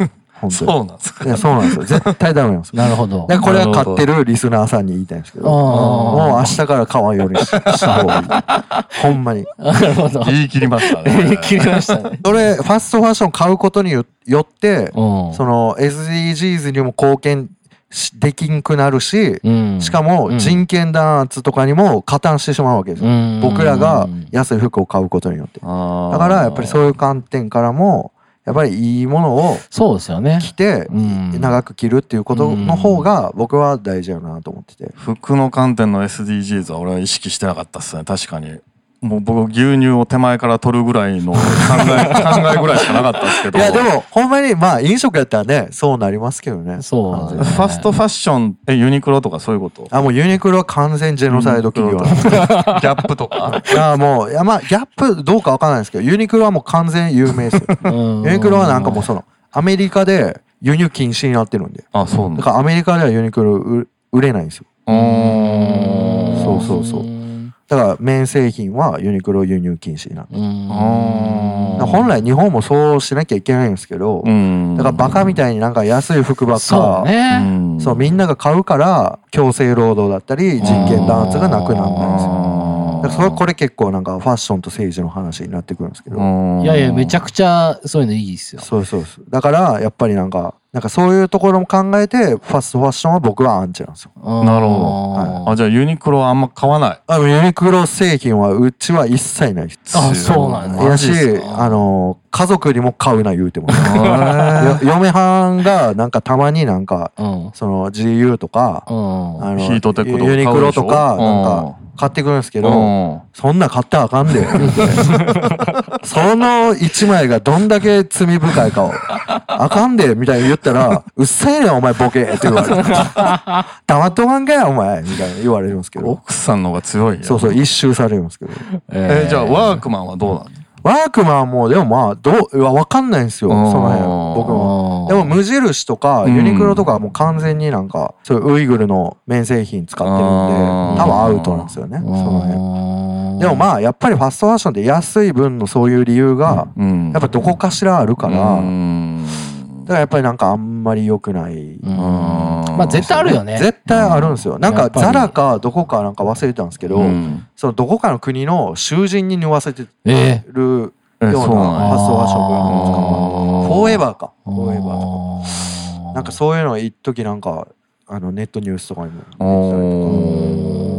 そうに。なんですか？いやそうなんですよ。絶対ダメなんですよ。なるほど。これは買ってるリスナーさんに言いたいんですけど、もう明日から買わんようにしした方がいい。ほんまに。なるほど。言い切りましたね切りましたね。それ、ファストファッション買うことによよって、うん。その SDGs にも貢献しできんくなるし、うんしかもうん人権弾圧とかにも加担してしまうわけですよ。うん僕らが安い服を買うことによって。だだからやっぱりそういう観点からも、やっぱりいいものをそうですよね。着てうん長く着るっていうことの方が僕は大事やなと思ってて。服の観点の SDGs は俺は意識してなかったっすね確かにもう僕牛乳を手前から取るぐらいの考え考えぐらいしかなかったですけど。いやでもほんまにまあ飲食やったらね、そうなりますけどね。そう完全にファストファッションえユニクロとかそういうこと？あ、もうユニクロは完全ジェノサイド企業なん。でギャップとか？いやもう、いやまあ、ギャップどうかわかんないですけど、ユニクロはもう完全有名ですよ。ユユニクロはなんかもうその、アメリカで輸入禁止になってるんで。あそうなんだ。だからアメリカではユニクロ売売れないんですよ。うーん。そうそうそうだから綿製品はユニクロ輸入禁止になってる。うん。あーだから本来日本もそうしなきゃいけないんですけど、うんだからバカみたいになんか安い服ばっそうか、ね。んそうみんなが買うから強制労働だったり人権弾圧がなくならないんですよ。だからそれこれ結構なんかファッションと政治の話になってくるんですけど。いやいや、めちゃくくちゃそういうのいいですよ。そうそうそう。だから、やっぱりなんか、なんかそういうところも考えて、ファストファッションは僕はアンチなんですよ。なるほど。あじゃあユニクロはあんま買わない？あの、ユニクロ製品はうちは一切ないです。あそうなんだ。やしあの、家族にも買うな言うても。嫁はんがなんかたまになんか、うん。その GU とか、うん。あのヒートテックとかユニクロとか、なんか買ってくるんですけーど、うん。そんなん買ったらあかんで、言うてその一枚がどんだけ罪深いかを、あかんで、みたいに言ったら、うっさいねんお前ボケって言われる。黙っとかんかやお前みたいな言われるんですけど。奥さんの方が強いよそうそう、一周されるんですけど。えじゃあワークマンはどうなの？ワークマンも、でもまあ、どう、わかんないんですよ、そうんの辺、僕も。でも無印とかうんユニクロとかはもう完全になんか、そういうウイグルの綿製品使ってるんで、多分アウトなんですよね、その辺。辺でもまあ、やっぱりファストファッションって安い分のそういう理由が、うんやっぱどこかしらあるから、うんだからやっぱりなんかあんまり良くない。うんまあ絶対あるよね。絶対あるんですよ。なんかザラかどこかなんか忘れたんですけど、うんそのどこかの国の囚人に縫わせてえるえようなフそうなんやァストファッションブランドなんですか。フォーエバーか。えフォーエバーとか。なんかそういうの一時なんか、あのネットニュースとかにも出てたり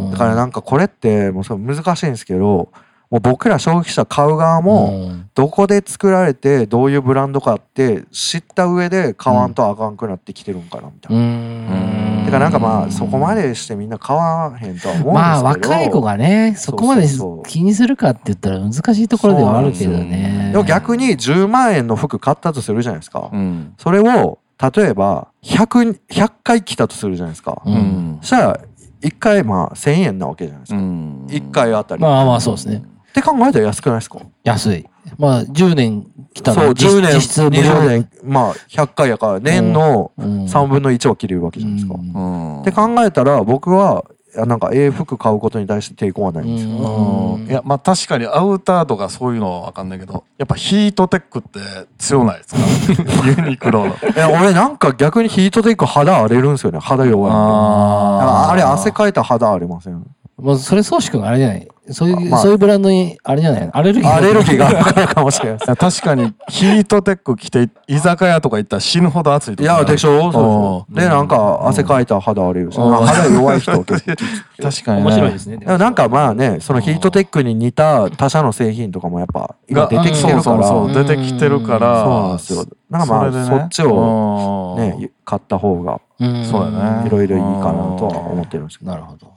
とか。だからなんかこれってもうそう難しいんですけど、もう僕ら消費者買う側もうんどこで作られてどういうブランドかって知った上で買わんとあかんくなってきてるんかなみたいな。うんてかなんかまあそこまでしてみんな買わへんとは思うんですけどまあ若い子がねそこまで気にするかって言ったら難しいところではあるけどねでも逆に10万円の服買ったとするじゃないですか。うんそれを例えば 100, 100回着たとするじゃないですか。ううんんそしたら1回まあ1000円なわけじゃないですか。うん1回あたり。まあまあそうですねって考えたら安くないですか？安い。まあ10年来たそうら実10年実質無料。20年まあ100回やから年のうん3分の1は切れるわけじゃないですか。うん。うん。って考えたら僕はなんかええ服買うことに対して抵抗はないんですよ。うん。いやまあ確かにアウターとかそういうのは分かんないけどやっぱヒートテックって強ないですか？ユニクロの。いや俺なんか逆にヒートテック肌荒れるんですよね。肌弱いんで。あああれ汗かいたら肌荒れません？もうそれ宗志君あれじゃない？そういう、まあそういうブランドにあれじゃない？アレルギー？アレルギーが あるからかもしれない。いや確かにヒートテック着て居酒屋とか行ったら死ぬほど暑いといやでしょ？そうそうう。んでなんか汗かいたら肌荒れるし、肌弱い人は結構 確かに、ね、面白いですね。でもなんかまあねそのヒートテックに似た他社の製品とかもやっぱ今出てきてるから。そうそうそう。出てきてるから。そうなんですよ。なんかまあれでね。そっちをうんね買った方がうん。そうやね。いろいろいいかなとは思ってるんですけど。なるほど。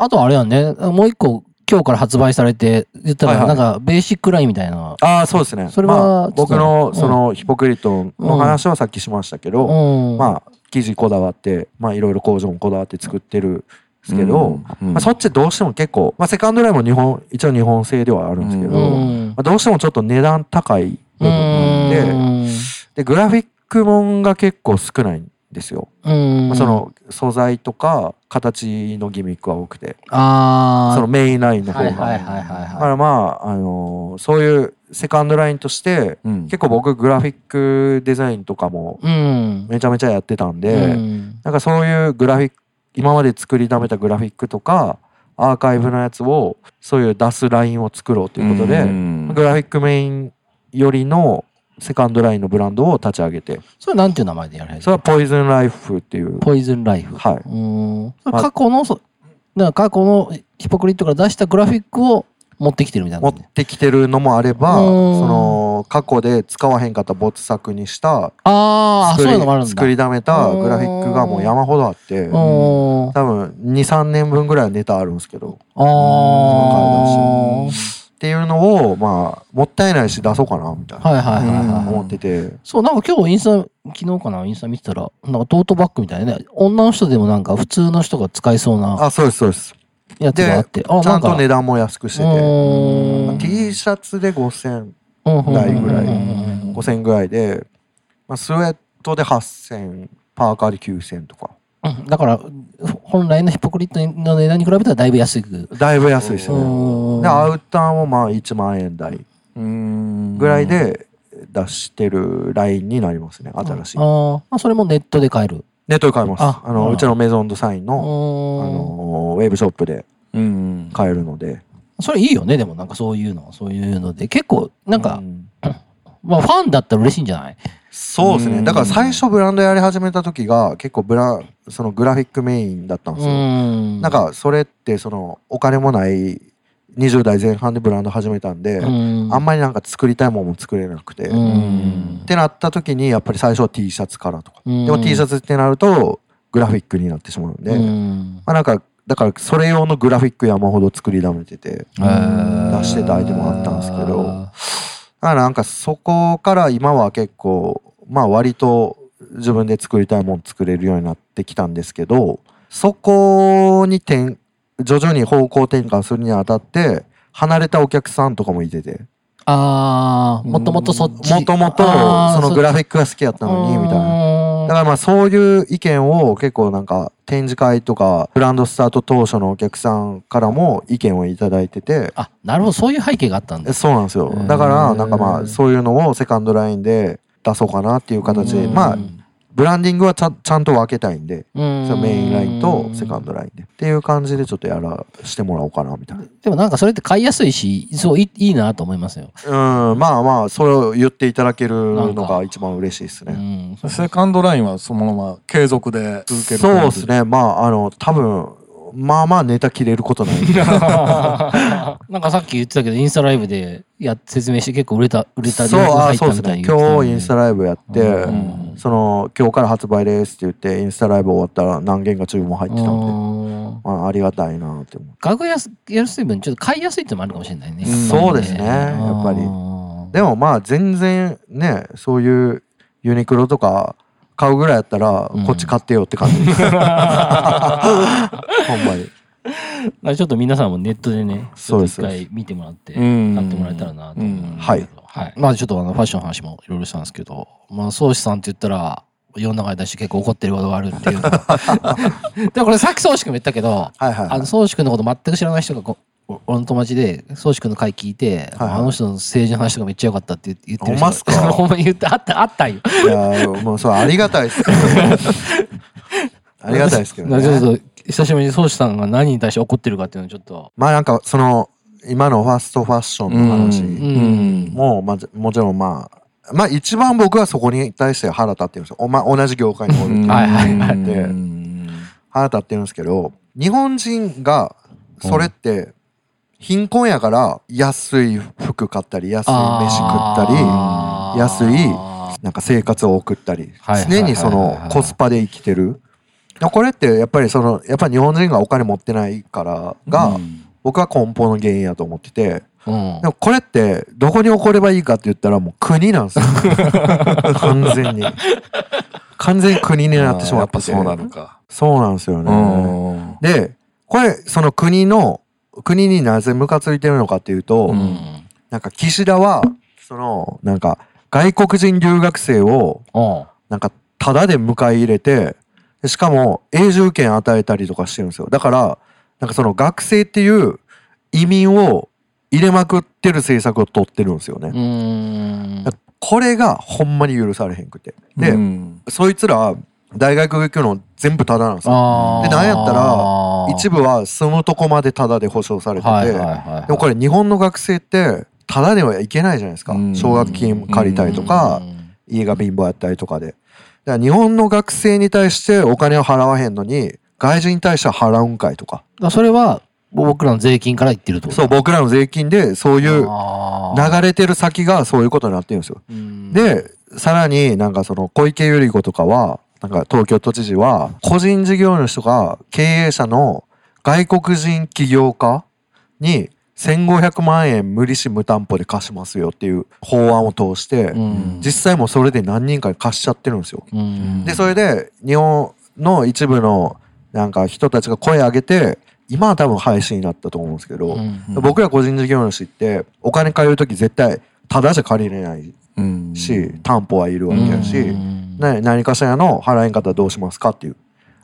あとあれやんね、もう一個今日から発売されて、言ったらないんかベーシックラインみたいな。ああそうですね。それはまあ僕のうん。そのヒポクリットの話はさっきしましたけどうん。まあ生地こだわってまあいろいろ工場もこだわって作ってるんですけど、うん。まあ、そっちどうしても結構、まあ、セカンドラインも日本一応日本製ではあるんですけど、うまん。あ、どうしてもちょっと値段高い部分で,、うん。でグラフィックもんが結構少ない。んですよ、その素材とか形のギミックは多くて。ああ。そのメインラインの方が、だかはらまあ、あのーそういうセカンドラインとしてうん。結構僕グラフィックデザインとかも。めちゃめちゃやってたんで、うん。なんかそういうグラフィック今まで作りためたグラフィックとかアーカイブのやつをそういう出すラインを作ろうということで、うん。グラフィックメインよりのセカンドラインのブランドを立ち上げてそれなんていう名前でやられるそれはポイズンライフっていうポイズンライフ。はいうん。過去の、そだから過去のヒポクリットから出したグラフィックを持ってきてるみたいな持っ。てきてるのもあればうんその過去で使わへんかった没作にしたああ、そういうのもある。作りだめたグラフィックがもう山ほどあってうん。多分23年分ぐらいはネタあるんですけどああ。っていうのをまあもったいないし出そうかなみたいな。はいはいはいはい。思ってて。そう、なんか今日インスタ、昨日かな、インスタ見てたら、なんかトートバッグみたいなね、女の人でもなんか普通の人が使いそうなあそうですそうです。やつがあって、あ、ちゃんと値ね、段も安くしてうて T シャツで5000台台ぐらい。うん5000ぐらいで、まあ、スウェットで8000パーカーで9000とかだから、本来のヒポクリットの値段に比べたらだいぶ安く。だいぶ安いですよね。うん。でアウターもまあ1万円台うん。ぐらいで出してるラインになりますね新しい。ああ、それもネットで買える。ネットで買えます。ああのうんうちのメゾンドサインうのあんのウェブショップでうん。買えるので。それいいよね、でもなんかそういうの、そういうので。結構、なんかう、ん。まあファンだったら嬉しいんじゃない？そうですうん。ねだから最初ブランドやり始めた時が結構ブラそのグラフィックメインだったんですよ。ん。なん、かそれってそのお金もない20代前半でブランド始めたんで、うん、あんまりなんか作りたいものも作れなくて、うっん。てなった時にやっぱり最初は T シャツからとか、うん。でも T シャツってなるとグラフィックになってしまうんで、うん。まあなんかだからそれ用のグラフィック山ほど作りだめてて出してたアイテムあったんですけど。だからなんかそこから今は結構まあ割と自分で作りたいもの作れるようになってきたんですけどそこに転徐々に方向転換するにあたって離れたお客さんとかもいてて。ああ、もともとそっち。もともとそのグラフィックが好きやったのにみたいな。なだからまあそういう意見を結構なんか展示会とかブランドスタート当初のお客さんからも意見をいただいてて。あ、なるほど、そういう背景があったんだ。そうなんですよ。だからなんかまあそういうのをセカンドラインで出そうかなっていう形でうん。まあブランディングはちゃんちゃんと分けたいんでうん。そのメインラインとセカンドラインでっていう感じでちょっとやらしてもらおうかなみたいな。でもなんかそれって買いやすいし、そういいいいなと思いますよ。うんまあまあそれを言っていただけるのが一番嬉しいですうねん。セカンドラインはそのまま継続で続けるそうですね。まああの多分まあまあネタ切れることない なんかさっき言ってたけどインスタライブでや説明して結構売れた売れたそうあそうですね。今日インスタライブやって、うんその今日から発売ですって言ってインスタライブ終わったら何件か注文入ってたんで、あ、ありがたいなって。思う額安安い分ちょっと買いやすいってのもあるかもしれないね。そうですねやっぱり。でもまあ全然ねそういうユニクロとか買うぐらいやったらうん。こっち買ってよって感じ。ほんまに。まあちょっと皆さんもネットでね、そうです。一回見てもらって、うん。買ってもらえたらなと思うんですはい。はい。まあちょっとあのファッションの話もいろいろしたんですけど、まあ宗師さんって言ったら、世の中に対して結構怒ってることがあるっていう。でもこれさっき宗師君も言ったけど、はいはいはい。あの宗師君のこと全く知らない人がこお俺の友達で宗師君の回聞いて、はいはい。あの人の政治の話とかめっちゃ良かったって言ってる人。ほんまっすか？ほんまに言ってあったあったんよ。いやもうそうありがたいですけど。ありがたいで すけどね。ちょっと久しぶりに宗師さんが何に対して怒ってるかっていうのをちょっと。まあなんかその今のファストファッションの話うんも、まあ、もちろんまあまあ一番僕はそこに対して腹立ってるんですよ。お、ま、同じ業界におるってはいはいはい。で腹立ってるんですけど日本人がそれって貧困やから安い服買ったり安い飯食ったり安いなんか生活を送ったり常にそのコスパで生きてる。これってやっぱりそのやっぱり日本人がお金持ってないからが僕は根本の原因やと思ってて。うん。でもこれってどこに起こればいいかって言ったらもう国なんですよ。完全に。完全に国になってしまってて。やっぱそうなるか。そうなんですよね。でこれその国の国になぜムカついてるのかっていうと、うん。なんか岸田はそのなんか外国人留学生をう。んなんかタダで迎え入れてでしかも永住権与えたりとかしてるんですよ。だからなんかその学生っていう移民を入れまくってる政策を取ってるんですよね、うん。これがほんまに許されへんくて。で、うん。そいつら大学行くの全部タダなんですよ。でなんやったら一部は住むとこまでタダで保証されてて、でもこれ日本の学生ってタダではいけないじゃないですか。うん。奨学金借りたりとか家が貧乏やったりとかで。だから日本の学生に対してお金を払わへんのに外人に対しては払うんかいとか。うんそれは僕らの税金から言ってると？そう僕らの税金でそういう流れてる先がそういうことになってるんですよ。うん。でさらになんかその小池百合子とかはなんか東京都知事は個人事業主とか経営者の外国人起業家に1500万円無利子無担保で貸しますよっていう法案を通して、うん。実際もうそれで何人かに貸しちゃってるんですよ。うん。でそれで日本の一部のなんか人たちが声上げて今は多分廃止になったと思うんですけど、うん。僕ら個人事業主ってお金借りる時絶対ただじゃ借りれないうん。し、担保はいるわけやし、うんね、何かしらの払えんかったらどうしますかっていう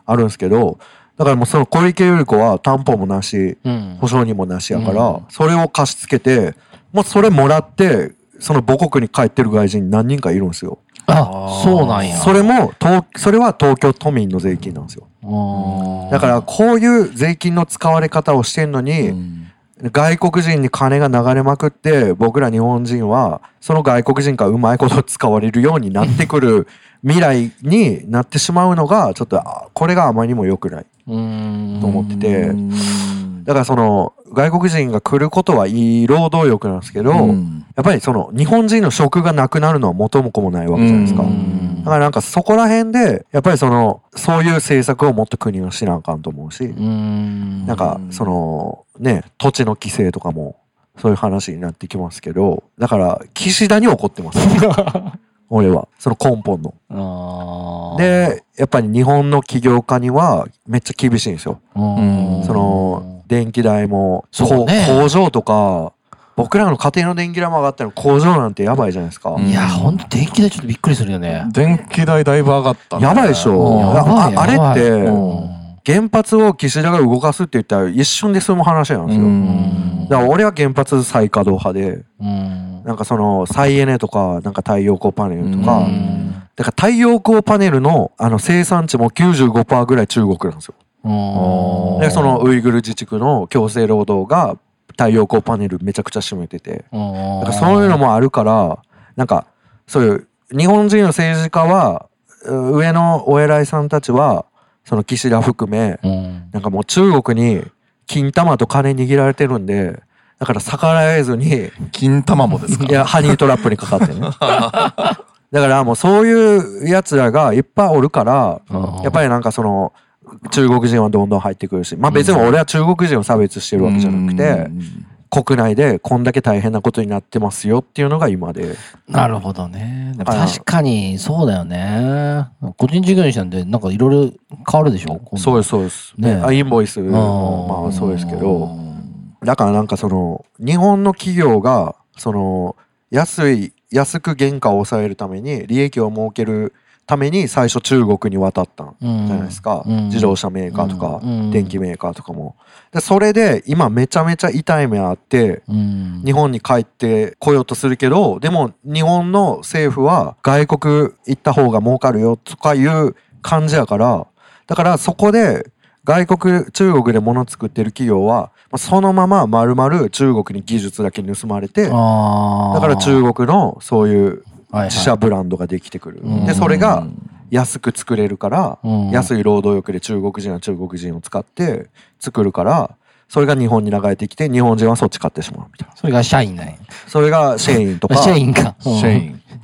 あるんですけどだからもうその小池百合子は担保もなしうん。保証人もなしやから、うん。それを貸し付けてもうそれもらってその母国に帰ってる外人何人かいるんですよ。あそうなんや。それも東それは東京都民の税金なんですよ。うんだからこういう税金の使われ方をしてんのに、うん外国人に金が流れまくって僕ら日本人はその外国人からうまいこと使われるようになってくる未来になってしまうのがちょっとこれがあまりにも良くない。と思ってて。うん。だからその外国人が来ることはいい労働力なんですけど、うん。やっぱりその日本人の職がなくなるのは元も子もないわけじゃないですか？うん。だからなんかそこら辺でやっぱりそのそういう政策をもっと国はしなあかんと思うし、うん。なんかそのね土地の規制とかもそういう話になってきますけどだから岸田に怒ってます 俺は。その根本の。でやっぱり日本の起業家にはめっちゃ厳しいんですよ。うん。その電気代も、そうね。こ工場とか僕らの家庭の電気代も上がったら工場なんてやばいじゃないですか。うんいやほんと電気代ちょっとびっくりするよね。電気代だいぶ上がったね。やばいでしょ。うん。あやばいああれってうん。原発を岸田が動かすって言ったら一瞬で済む話なんですよ。うん。だから俺は原発再稼働派でうんなんかその再エネとかなんか太陽光パネルとか、うん。だから太陽光パネルのあの生産地も95%ぐらい中国なんですよ。うん。でそのウイグル自治区の強制労働が太陽光パネルめちゃくちゃ占めてて。うん。だからそういうのもあるからなんかそういう日本人の政治家はう上のお偉いさんたちはその岸田含めうん。なんかもう中国に金玉と金握られてるんでだから逆らえずに金玉もですか？いやハニートラップにかかってね。だからもうそういうやつらがいっぱいおるからうんやっぱりなんかその中国人はどんどん入ってくるしまあ別に俺は中国人を差別してるわけじゃなくて国内でこんだけ大変なことになってますよっていうのが今で。なるほどね。確かにそうだよね。個人事業主なんでなんかいろいろ変わるでしょ？そうですそうです、ねあインボイスもまあそうですけどだからなんかその日本の企業がその安い安く原価を抑えるために利益を設けるために最初中国に渡ったんじゃないですか、うん。自動車メーカーとか、うん。電機メーカーとかも。でそれで今めちゃめちゃ痛い目あってうん。日本に帰ってこようとするけどでも日本の政府は外国行った方が儲かるよとかいう感じやからだからそこで外国中国で物作ってる企業はまあそのまま丸々中国に技術だけ盗まれてだ。から中国のそういうはいはい。自社ブランドができてくる。うん。でそれが安く作れるからうん。安い労働力で中国人は中国人を使って作るからそれが日本に流れてきて日本人はそっち買ってしまうみたいな。それが社員なんや。それがシェインとか。シェインか。シェ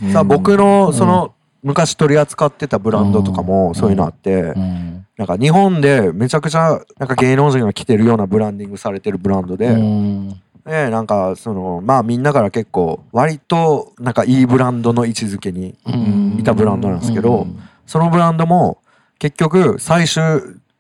インさあ僕のその昔取り扱ってたブランドとかもそういうのあってうん。なんか日本でめちゃくちゃなんか芸能人が着てるようなブランディングされてるブランドうでん。でなんかそのまあみんなから結構割となんかいいブランドの位置づけにうん。いたブランドなんですけどうん。そのブランドも結局最終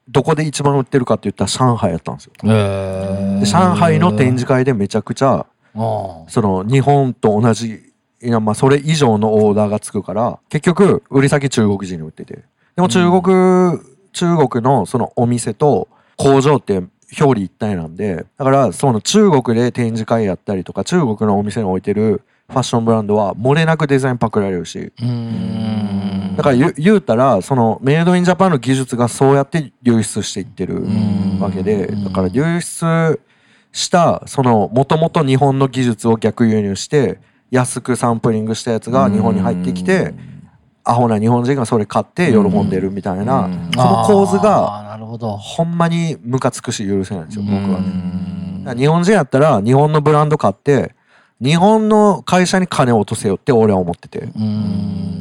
どこで一番売ってるかって言ったら上海やったんですよ。えで上海の展示会でめちゃくちゃあ。その日本と同じいやまあそれ以上のオーダーがつくから結局売り先中国人に売ってて。でも中国、中国のそのお店と工場って表裏一体なんでだからその中国で展示会やったりとか中国のお店に置いてるファッションブランドは漏れなくデザインパクられるし。だから言う言うたらそのメイドインジャパンの技術がそうやって流出していってるわけでだから流出したそのもともと日本の技術を逆輸入して安くサンプリングしたやつが日本に入ってきてアホな日本人がそれ買って喜んでるみたいなうんその構図がほど。ほんまにムカつくし許せないんですよ僕はね。日本人やったら日本のブランド買って日本の会社に金を落とせよって俺は思っててうん。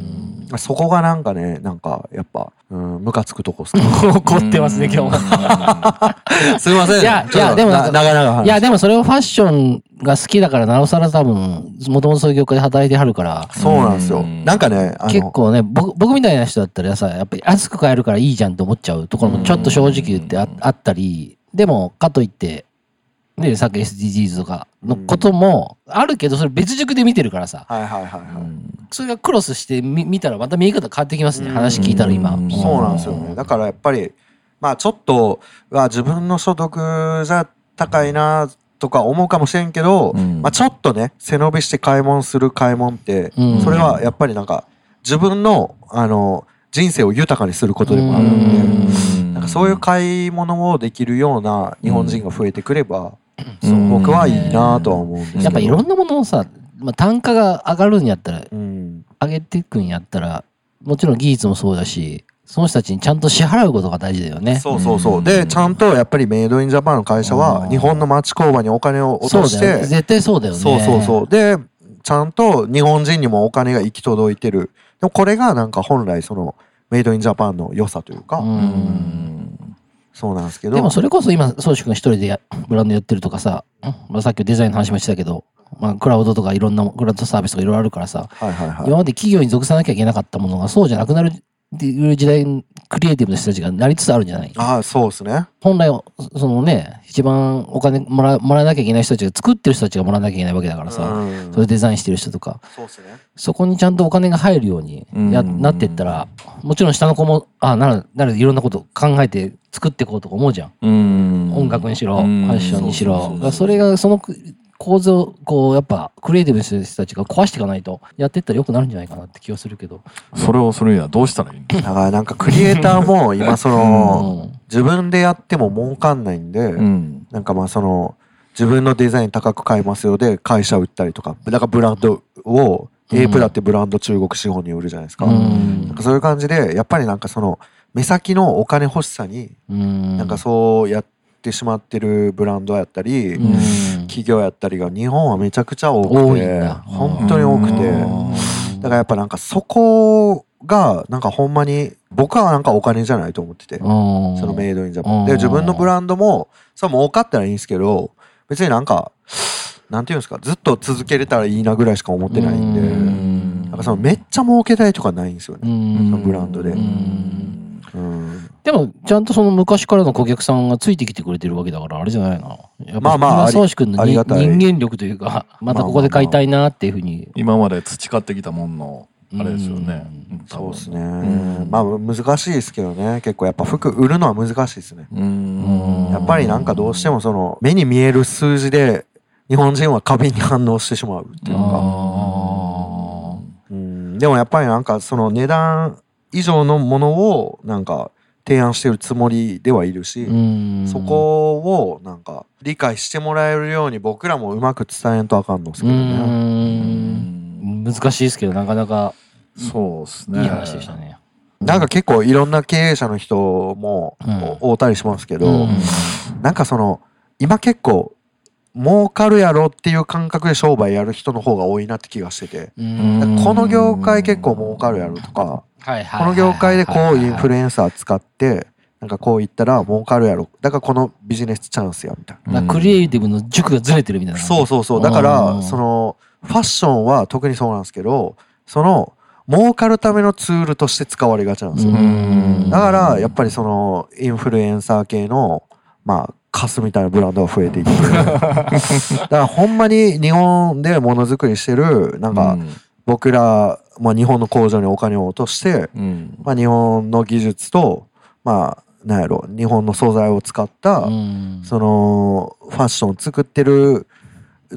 そこがなんかねなんかやっぱうんムカつくとこっすね怒ってますね、今日も。すいません。いやいやでもな長々話。いや、でもそれをファッションが好きだから、なおさら多分、もともとそういう業界で働いてはるから、そうなんですよ。うん。なんかね結構ね、僕僕みたいな人だったらさ、やっぱり安く買えるからいいじゃんと思っちゃうところもちょっと正直言ってああったり、でも、かといって、ね、さっき SDGs とかのこともあるけど、それ別軸で見てるからさ、はいはいはいはい。それがクロスしてみ見たらまた見え方変わってきますね、話聞いたら今。うんそうなんですよね。だからやっぱりまあちょっとは自分の所得じゃ高いなとか思うかもしれんけど、うん。まあちょっとね背伸びして買い物する買い物って、うん。それはやっぱりなんか自分のあの人生を豊かにすることでもあるうん。で、なんかそういう買い物をできるような日本人が増えてくれば、うん。僕はいいなとは思うんですけど。やっぱいろんなものをさ、まあ、単価が上がるんやったら、うん。上げていくんやったら、もちろん技術もそうだし、その人たちにちゃんと支払うことが大事だよね。そうそうそう。でちゃんとやっぱりメイドインジャパンの会社は日本の町工場にお金を落とし。て絶対そうだよね。そうそうそう。でちゃんと日本人にもお金が行き届いてる。でもこれがなんか本来そのメイドインジャパンの良さというか、うんそうなんですけど。でもそれこそ今、宗志君一人でやブランドやってるとかさ、まあ、さっきデザインの話もしてたけど、まあ、クラウドとかいろんなクラウドサービスとかいろいろあるからさ、はいはいはい。今まで企業に属さなきゃいけなかったものがそうじゃなくなるっていう時代にクリエイティブな人たちがなりつつあるんじゃない？ああそうですね。本来は、そのね、一番お金もらもらわなきゃいけない人たちが作ってる人たちがもらわなきゃいけないわけだからさ、うん。それデザインしてる人とか、そうですね。そこにちゃんとお金が入るようにや、うん。なってったら、もちろん下の子も、あなら、ならいろんなこと考えて作っていこうとか思うじゃん。うん。音楽にしろ、フうん。ァッションにしろ。それが、その構図を、こう、やっぱ、クリエイティブな人たちが壊していかないと、やっていったら良くなるんじゃないかなって気がするけど。それをするにはどうしたらいいんだ？からなんかクリエイターも 今そのうん。自分でやっても儲かんないんで、うん。なんかまあその自分のデザイン高く買いますよで会社売ったりとかだからブランドを A プラってブランド中国資本に売るじゃないですか、うん。なんかそういう感じでやっぱりなんかその目先のお金欲しさにうん。なんかそうやってしまってるブランドやったり、うん。企業やったりが日本はめちゃくちゃ多多くて本当に多くて。うん。だからやっぱなんかそこがなんかほんまに僕はなんかお金じゃないと思っててそそのメイドインジャパうん。ンで自分のブランドもそれも儲かったらいいんですけど別になんかなんていうんですかずっと続けれたらいいなぐらいしか思ってないんでうん。なんかそのめっちゃ儲けたいとかないんですよね。うん。そのブランドで。うん。うんでもちゃんとその昔からの顧客さんがついてきてくれてるわけだからあれじゃないな。やっぱまあまあ宗志君の人間力というかまたここで買いたいなっていうふうに。今まで培ってきたもんのあれですよね。そうですね。ん。まあ難しいですけどね。結構やっぱ服売るのは難しいですね。うん。やっぱりなんかどうしてもその目に見える数字で日本人は過敏に反応してしまうっていうのあが、うん、でもやっぱりなんかその値段以上のものをなんか提案してるつもりではいるし、うん。そこをなんか理解してもらえるように僕らもうまく伝えんとあかんのですけうどね。ん。難しいですけどなかなかそうですね。いい話でしたね。なんか結構いろんな経営者の人もうん。会うたりしますけど、うん。なんかその今結構儲かるやろっていう感覚で商売やる人の方が多いなって気がしてて、うん。この業界結構儲かるやろとか、この業界でこうインフルエエンサー使ってなんかこう言ったら儲かるやろ。だからこのビジネスチャンスやみたいな。クリエイティブの軸がずれてるみたいな。そうそうそう。だからそのファッションは特にそうなんですけどその儲かるためのツールとして使われがちなんですよ。うん。だからやっぱりそのインフルエンサー系のまあカスみたいなブランドが増えていって。だからほんまに日本でものづくりしてるなんか僕ら、まあ、日本の工場にお金を落として、うん。まあ、日本の技術とまあなんやろ日本の素材を使った、うん。そのファッションを作ってる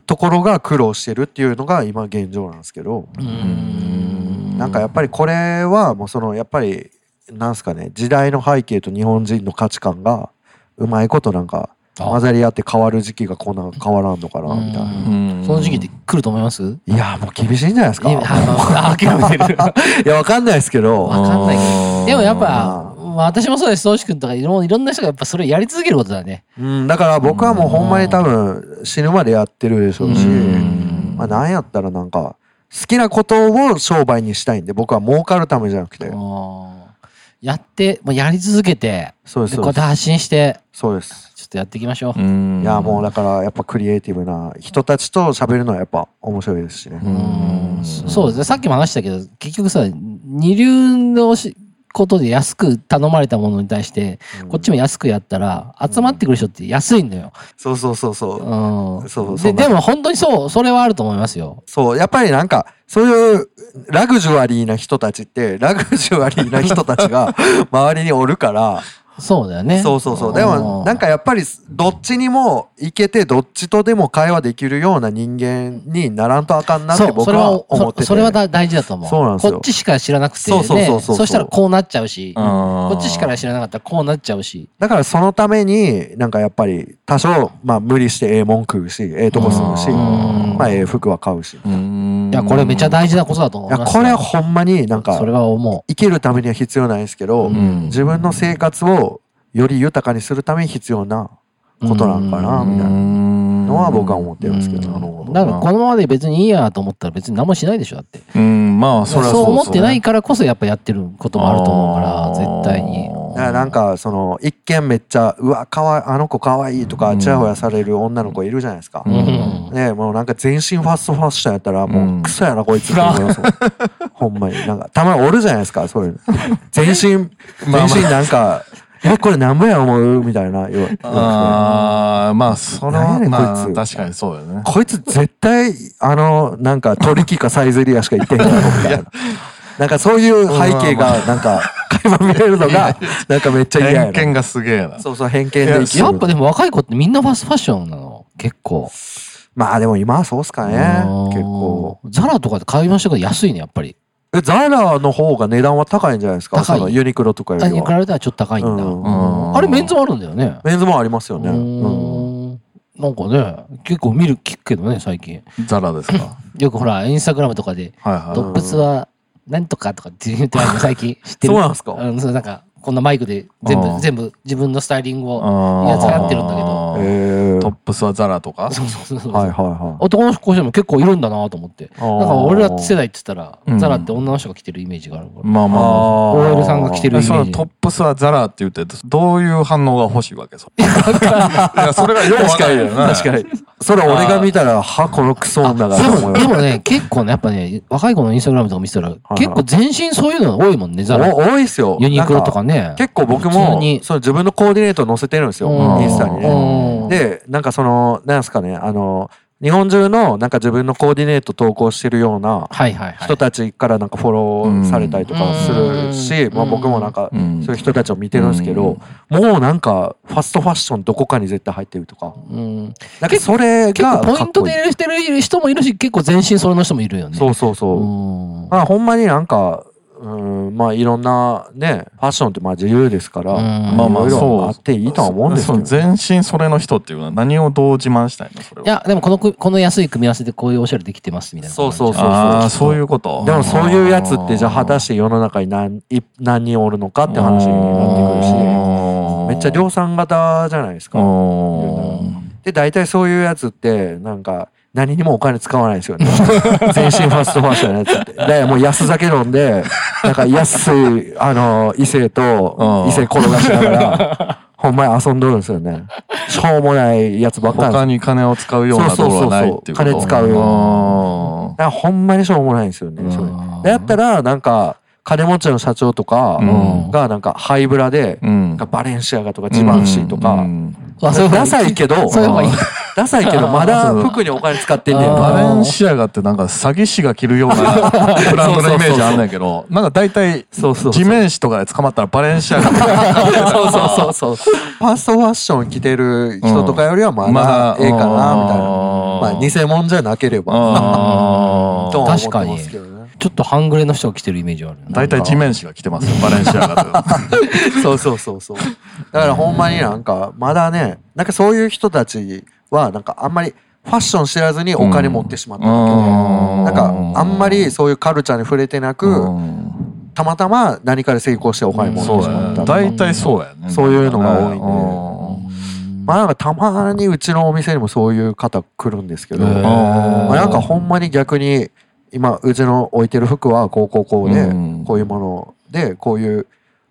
ところが苦労してるっていうのが今現状なんですけど、うん。なんかやっぱりこれはもうそのやっぱりなんすかね時代の背景と日本人の価値観がうまいことなんかあ混ざり合って変わる時期がこんな変わらんのかなみたいな。うん。その時期って来ると思います？いやもう厳しいんじゃないですか。いやあ諦めてるいやわかんないですけど。わかんないけど。でもやっぱ、あ。まあ、私もそうです。宗志君とかいろいろんな人がやっぱそれやり続けることだね。うん、だから僕はもうほんまに多分死ぬまでやってるでしょうし、うん。まあなんやったらなんか好きなことを商売にしたいんで僕は儲かるためじゃなくて。うんやって、まあ、やり続けてそうです。こうやって発信して。そうです。とやっていきましょう、うん。いやもうだからやっぱクリエイティブな人たちと喋るのはやっぱ面白いですしね。うん。そうです。ねさっきも話したけど結局さ二流のしことで安く頼まれたものに対してうん。こっちも安くやったら集まってくる人って安いんだよ、そうそうそうそう。うん、そうそうででも本当にそうそれはあると思いますよ。そう、やっぱりなんか、そういうラグジュアリーな人たちって、ラグジュアリーな人たちが周りにおるから、そうだよね。そうそうそう。でも、なんかやっぱり、どっちにも行けて、どっちとでも会話できるような人間にならんとあかんなって僕はそうそれは思ってて。そそれはだ大事だと思う。そうなんですよ。こっちしか知らなくてそうそうそうそうそう。ねそしたらこうなっちゃうし。ここっちしか知らなかったらこうなっちゃうし。だからそのために、なんかやっぱり、多少、まあ無理してええもん食うし、ええとこ住むし、うん。まあええ服は買うし。いいやこれめっちゃ大事なことだと思いや、ますこれはほんまになんかそ、れは思生きるためには必要ないですけど、うん。自分の生活をより豊かにするために必要なことなんかな、みたいなのは僕は思ってるんですけど、だからこのままで別にいいやと思ったら別に何もしないでしょだって。うんまあそれはそう思ってないからこそやっぱやってることもあると思うから絶対に。だからなんかその一見めっちゃうわかわいあの子かわいいとかちやほやされる女の子いるじゃないですか。うん。ねもうなんか全身ファストファッションやったらうもうんクソやなこいつって思いますほんまに。なんかたまにおるじゃないですかそういうの。全身 まあ。全身なんか「えこれ何ぼや思う?」みたいな。ああまあそれは何やねんまあこいつ。確かにそうだよね。こいつ絶対あのなんか取引かサイゼリアしか行ってへんやろみたいな。なんかそういう背景がなんか垣間見れるのがなんかめっちゃ嫌やな。偏見がすげえな。そうそう偏見で生きるやっぱでも若い子ってみんなファストファッションなの？結構。まあでも今はそうっすかね。結構。ザラとかで買いましたけど安いねやっぱりえザラの方が値段は高いんじゃないですか？高い。そのユニクロとかよあに比りは。べたらちょっと高いんだ、うんうんあれメンズもあるんだよね。メンズもありますよね。ううん。ん。なんかね結構見る聞くけどね最近。ザラですか？よくほらインスタグラムとかではいはい。動物はなんとかとかって言ってあるの最近。知ってる？そうなんすか？うんそうなんかこんなマイクで全部、うん全部自分のスタイリングを、やつってるんだけどえートップスはザラとか？そうそうそうそう。はいはいは男の子でも結構いるんだなと思って。い。なんか俺ら世代って言ったら、うんザラって女の人が着てるイメージがあるから。まあまあまあ OL さんが着てるイメージ。そのトップスはザラって言ってどういう反応が欲しいわけ？それいやそれがよくわ確かるよね確かに。それ俺が見たら、は、このクソ女がでも。でもね、結構ね、やっぱね、若い子のインスタグラムとか見てたら、結構全身そういうの多いもんね、ザラ。お多いっすよ。ユニクロとかね。ね。結構僕もに、その自分のコーディネート載せてるんですよ。うんインスタにね。うんで、なんかその、なんすかね、あの、日本中のなんか自分のコーディネート投稿してるような。人たちからなんかフォローされたりとかするし、うんまあ僕もなんかうんそういう人たちを見てるんですけど、もうなんかファストファッションどこかに絶対入ってるとか、うん。なんかそれ結が構ポイントでかっこいい入れてる人もいるし、結構全身それの人もいるよね。そうそうそう。うん。まあほんまになんか、うん、まあいろんなね、ファッションってまあ自由ですから、うん。まあまあいろいろそうあっていいとは思うんですけど、その全身それの人っていうのは何をどう自慢したいの？それは。いや、でもこのく、この安い組み合わせでこういうおしゃれできてますみたいな。そうそうそうああそういうこと。でもそういうやつってじゃあ果たして世の中に何い何人おるのかって話になってくるし、めっちゃ量産型じゃないですか。で、大体そういうやつって、なんか、何にもお金使わないですよね。全身ファストファッションのやつって。だからもう安酒飲んで、なんか安い、あの、異性とうん。異性転がしながら、ほんまに遊んどるんですよね。しょうもないやつばっかり他に金を使うようなところはないっていうこと？そうそうそうそう金使うよよだからほんまにしょうもないんですよね。それうんでやったら、なんか、金持ちの社長とかうん。が、なんか、ハイブラで、バレンシアガとかジバンシーとか、ダサいけど。ダサいけど、まだ服にお金使ってんねんバレンシアガってなんか詐欺師が着るような ブランドのイメージあんねんけど、なんか大体そうそうそう地面師とかで捕まったらバレンシアガそうそうそうそう。ファーストファッション着てる人とかよりはままだだええかな、みたいな。うんまあ、偽物じゃなければ。確かに。ちょっと半グレの人が着てるイメージある。大体地面師が着てますよ、バレンシアガって。そうそうそうそう。だからほんまになんか、まだね、なんかそういう人たちは、なんかあんまりファッション知らずにお金持ってしまっただけなんかあんまりそういうカルチャーに触れてなく、うんたまたま何かで成功してお金持ってしまった。大体そうやね。そういうのが多いんでうんまあなんかたまにうちのお店にもそういう方来るんですけど、まあ、なんかほんまに逆に今うちの置いてる服はこうこうこうで、うんこういうものでこういう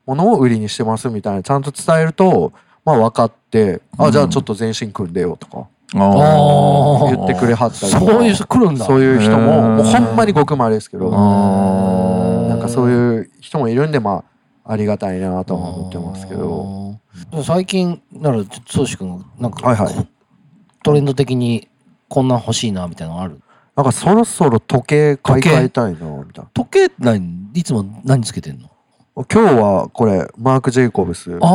ものを売りにしてますみたいなちゃんと伝えるとまあ分かって、あじゃあちょっと全身組んでよとかああー言ってくれはったりそういう人来るんだ。そういう人ももうほんまにごくまれですけどーなんかそういう人もいるんでまあありがたいなとは思ってますけど。ど。最近、なら、そうし君、なんか、はいはいトレンド的にこんなん欲しいな、みたいなのある？なんかそろそろ時計買い替えたいなみたいな。時計何いつも何つけてんの？今日はこれマーク・ジェイコブス。うん、ああ、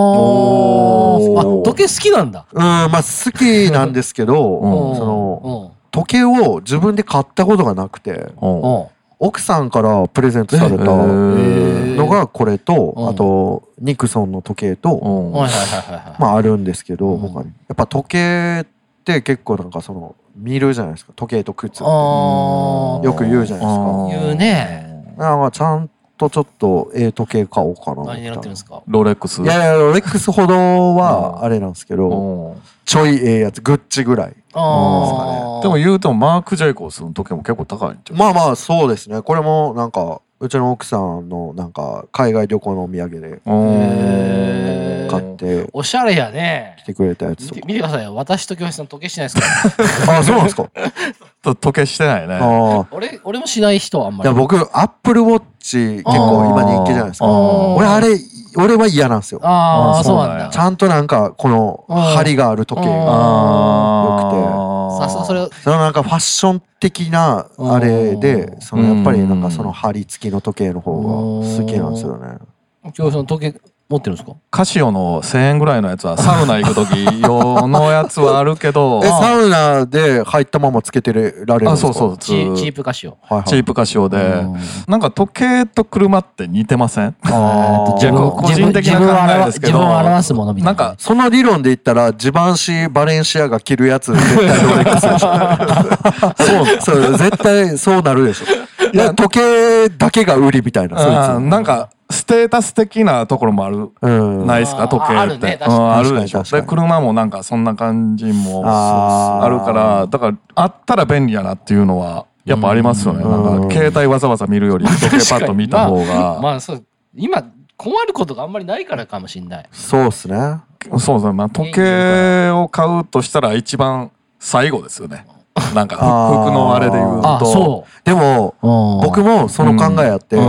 時計好きなんだ。まあ好きなんですけど、うんそのうん時計を自分で買ったことがなくて、うんうん奥さんからプレゼントされたのがこれと、うんあとニクソンの時計と、うんはいはいはいはいはい。まああるんですけど、うん他にやっぱ時計って結構なんかその見るじゃないですか。時計と靴って。よく言うじゃないですか。言うね。なんかちゃんとちょっとええ時計買おうかな。何狙ってるんですか？ロレックス。いやいやロレックスほどはうん。あれなんですけど、うん。ちょいええやつグッチぐらいああ。でも言うてもマーク・ジェイコブスの時計も結構高いんちゃう？まあまあそうですね。これもなんかうちの奥さんのなんか海外旅行のお土産でへー買っておしゃれやね来。てくれたやつ見てとか見てくださいよ。私と教室の時計しないですから。あそうなんですかと時計してないね。俺、俺もしない人はあんまり。いや僕アップルウォッチ結構今人気じゃないですか俺あれ俺は嫌なんですよ。ああ、あそう。なんそうなんやちゃんとなんかこの針がある時計があさすがそれ、そのなんかファッション的なあれでそのやっぱりなんかその針付きの時計の方が好きなんですよね。教室の時計持ってるんですか？カシオの1000円ぐらいのやつはサウナ行く時用のやつはあるけど え、サウナで入ったままつけてられるんですか？あそうそうチーチープ歌詞を。はいはい。チープカシオで。うん。なんか時計と車って似てません？自分個人的な考えですけど。自分を表すものみたいな。なんかその理論で言ったら、ジバンシバレンシアが着るやつ、絶対ロレックスでしょ。そう、そう、絶対そうなるでしょ。いや時計だけが売りみたいなそいつ。なんかステータス的なところもある。うん。ないですか？時計って。あるね確かに。うんあるでしょ。確かにで車もなんかそんな感じもあるからだからあったら便利やなっていうのはやっぱありますよね。うん。なんか携帯わざわざ見るより 時計パッと見た方が。まあそう。今困ることがあんまりないからかもしれない。そうっすね。そうですねまあ時計を買うとしたら一番最後ですよねなんか服のあれで言うあとそでも僕もその考えあって、う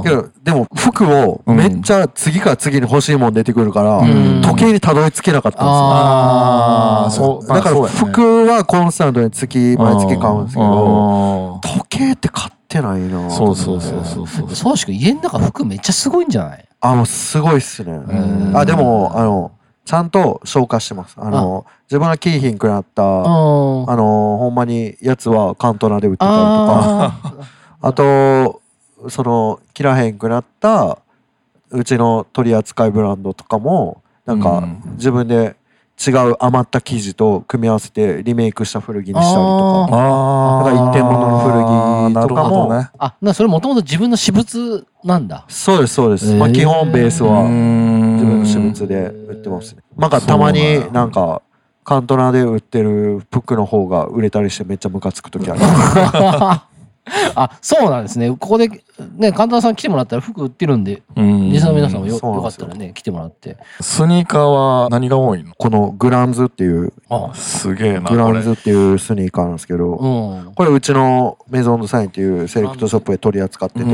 ん。けどでも服をめっちゃ次から次に欲しいもん出てくるから、ん。時計にたどり着けなかったんですよ。ああそう。だから服はコンスタントに月毎月買うんですけどうん。時計って買ってないなそうそうそうそうそう。そうしく家の中服めっちゃすごいんじゃない？あもうすごいっすね。ん。あでもあのちゃんと消化してます。あの自分がキーヒンくなったあうんのほんまにやつはカントナで売ってたりとか。あ あとその切らへんくなったうちの取り扱いブランドとかもなんかうん。自分で違う余った生地と組み合わせてリメイクした古着にしたりとか。あだから一点物の古着とかも。なるほどねあなそれもともと自分の私物なんだ。そうですそうです、まあ基本ベースは自自分の私物で売ってますね。なんかたまになんかカントナで売ってる服の方が売れたりしてめっちゃムカつく時ある。あそうなんですね。ここでね神田さん来てもらったら服売ってるんでリスナーの皆さんもよよ。よかったらね来てもらって。スニーカーは何が多いの？このグランズっていう。あすげえなグランズっていうスニーカーなんですけど、うん。これうちのメゾンドサインっていうセレクトショップで取り扱ってて、うー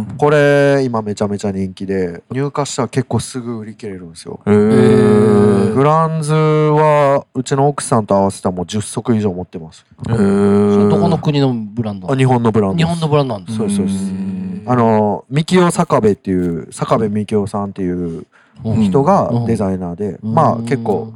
ん。これ今めちゃめちゃ人気で入荷したら結構すぐ売り切れるんですよ。グランズはうちの奥さんと合わせたらもう10足以上持ってます。へー。それどこの国のブランドあ日本のブランド日本のブランドなんですそうですそうですん。あの三木尾坂部っていう坂部三木尾さんっていううん。人がデザイナーで、うん。まあ結構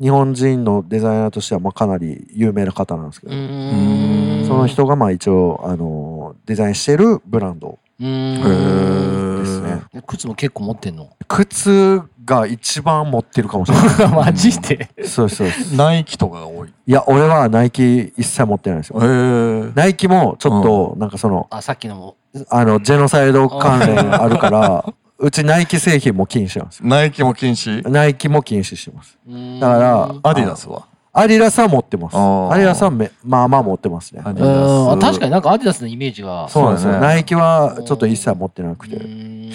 日本人のデザイナーとしてはまあかなり有名な方なんですけうど、ん。その人がまあ一応あのデザインしてるブランドうん。ですね。靴も結構持ってんの？靴が一番持ってるかもしれない。マジで？そうそうです。ナイキとかが多い。いや俺はナイキ一切持ってないんですよ。ナイキもちょっとなんかそのあさっきのも。あのジェノサイド関連あるから うちナイキ製品も禁止なんですよ。ナイキも禁止？ナイキも禁止してます。だだからアディダスは？アディダスは持ってます。アディダスはめまあまあ持ってますね。アディダス。確かになんかアディダスのイメージが。そうなんですよ、ねナイキはちょっと一切持ってなくて。うん。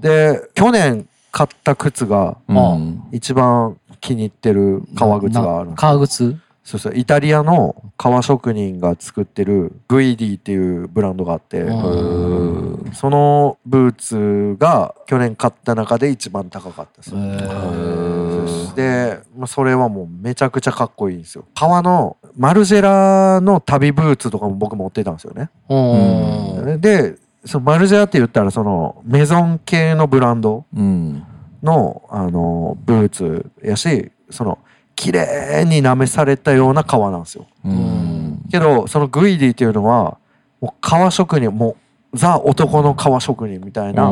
で去年買った靴がうん。一番気に入ってる革靴があるんです革靴？そうそうイタリアの革職人が作ってるグイディっていうブランドがあって、うん。そのブーツが去年買った中で一番高かったですで、まあ、それはもうめちゃくちゃかっこいいんですよ。革のマルジェラの旅ブーツとかも僕持ってたんですよね、うん。でそのマルジェラって言ったらそのメゾン系のブランドうん。のあのブーツやしその綺麗になめされたような革なんですよ。うん。けどそのグイディっていうのはもう革職人もうザ男の革職人みたいな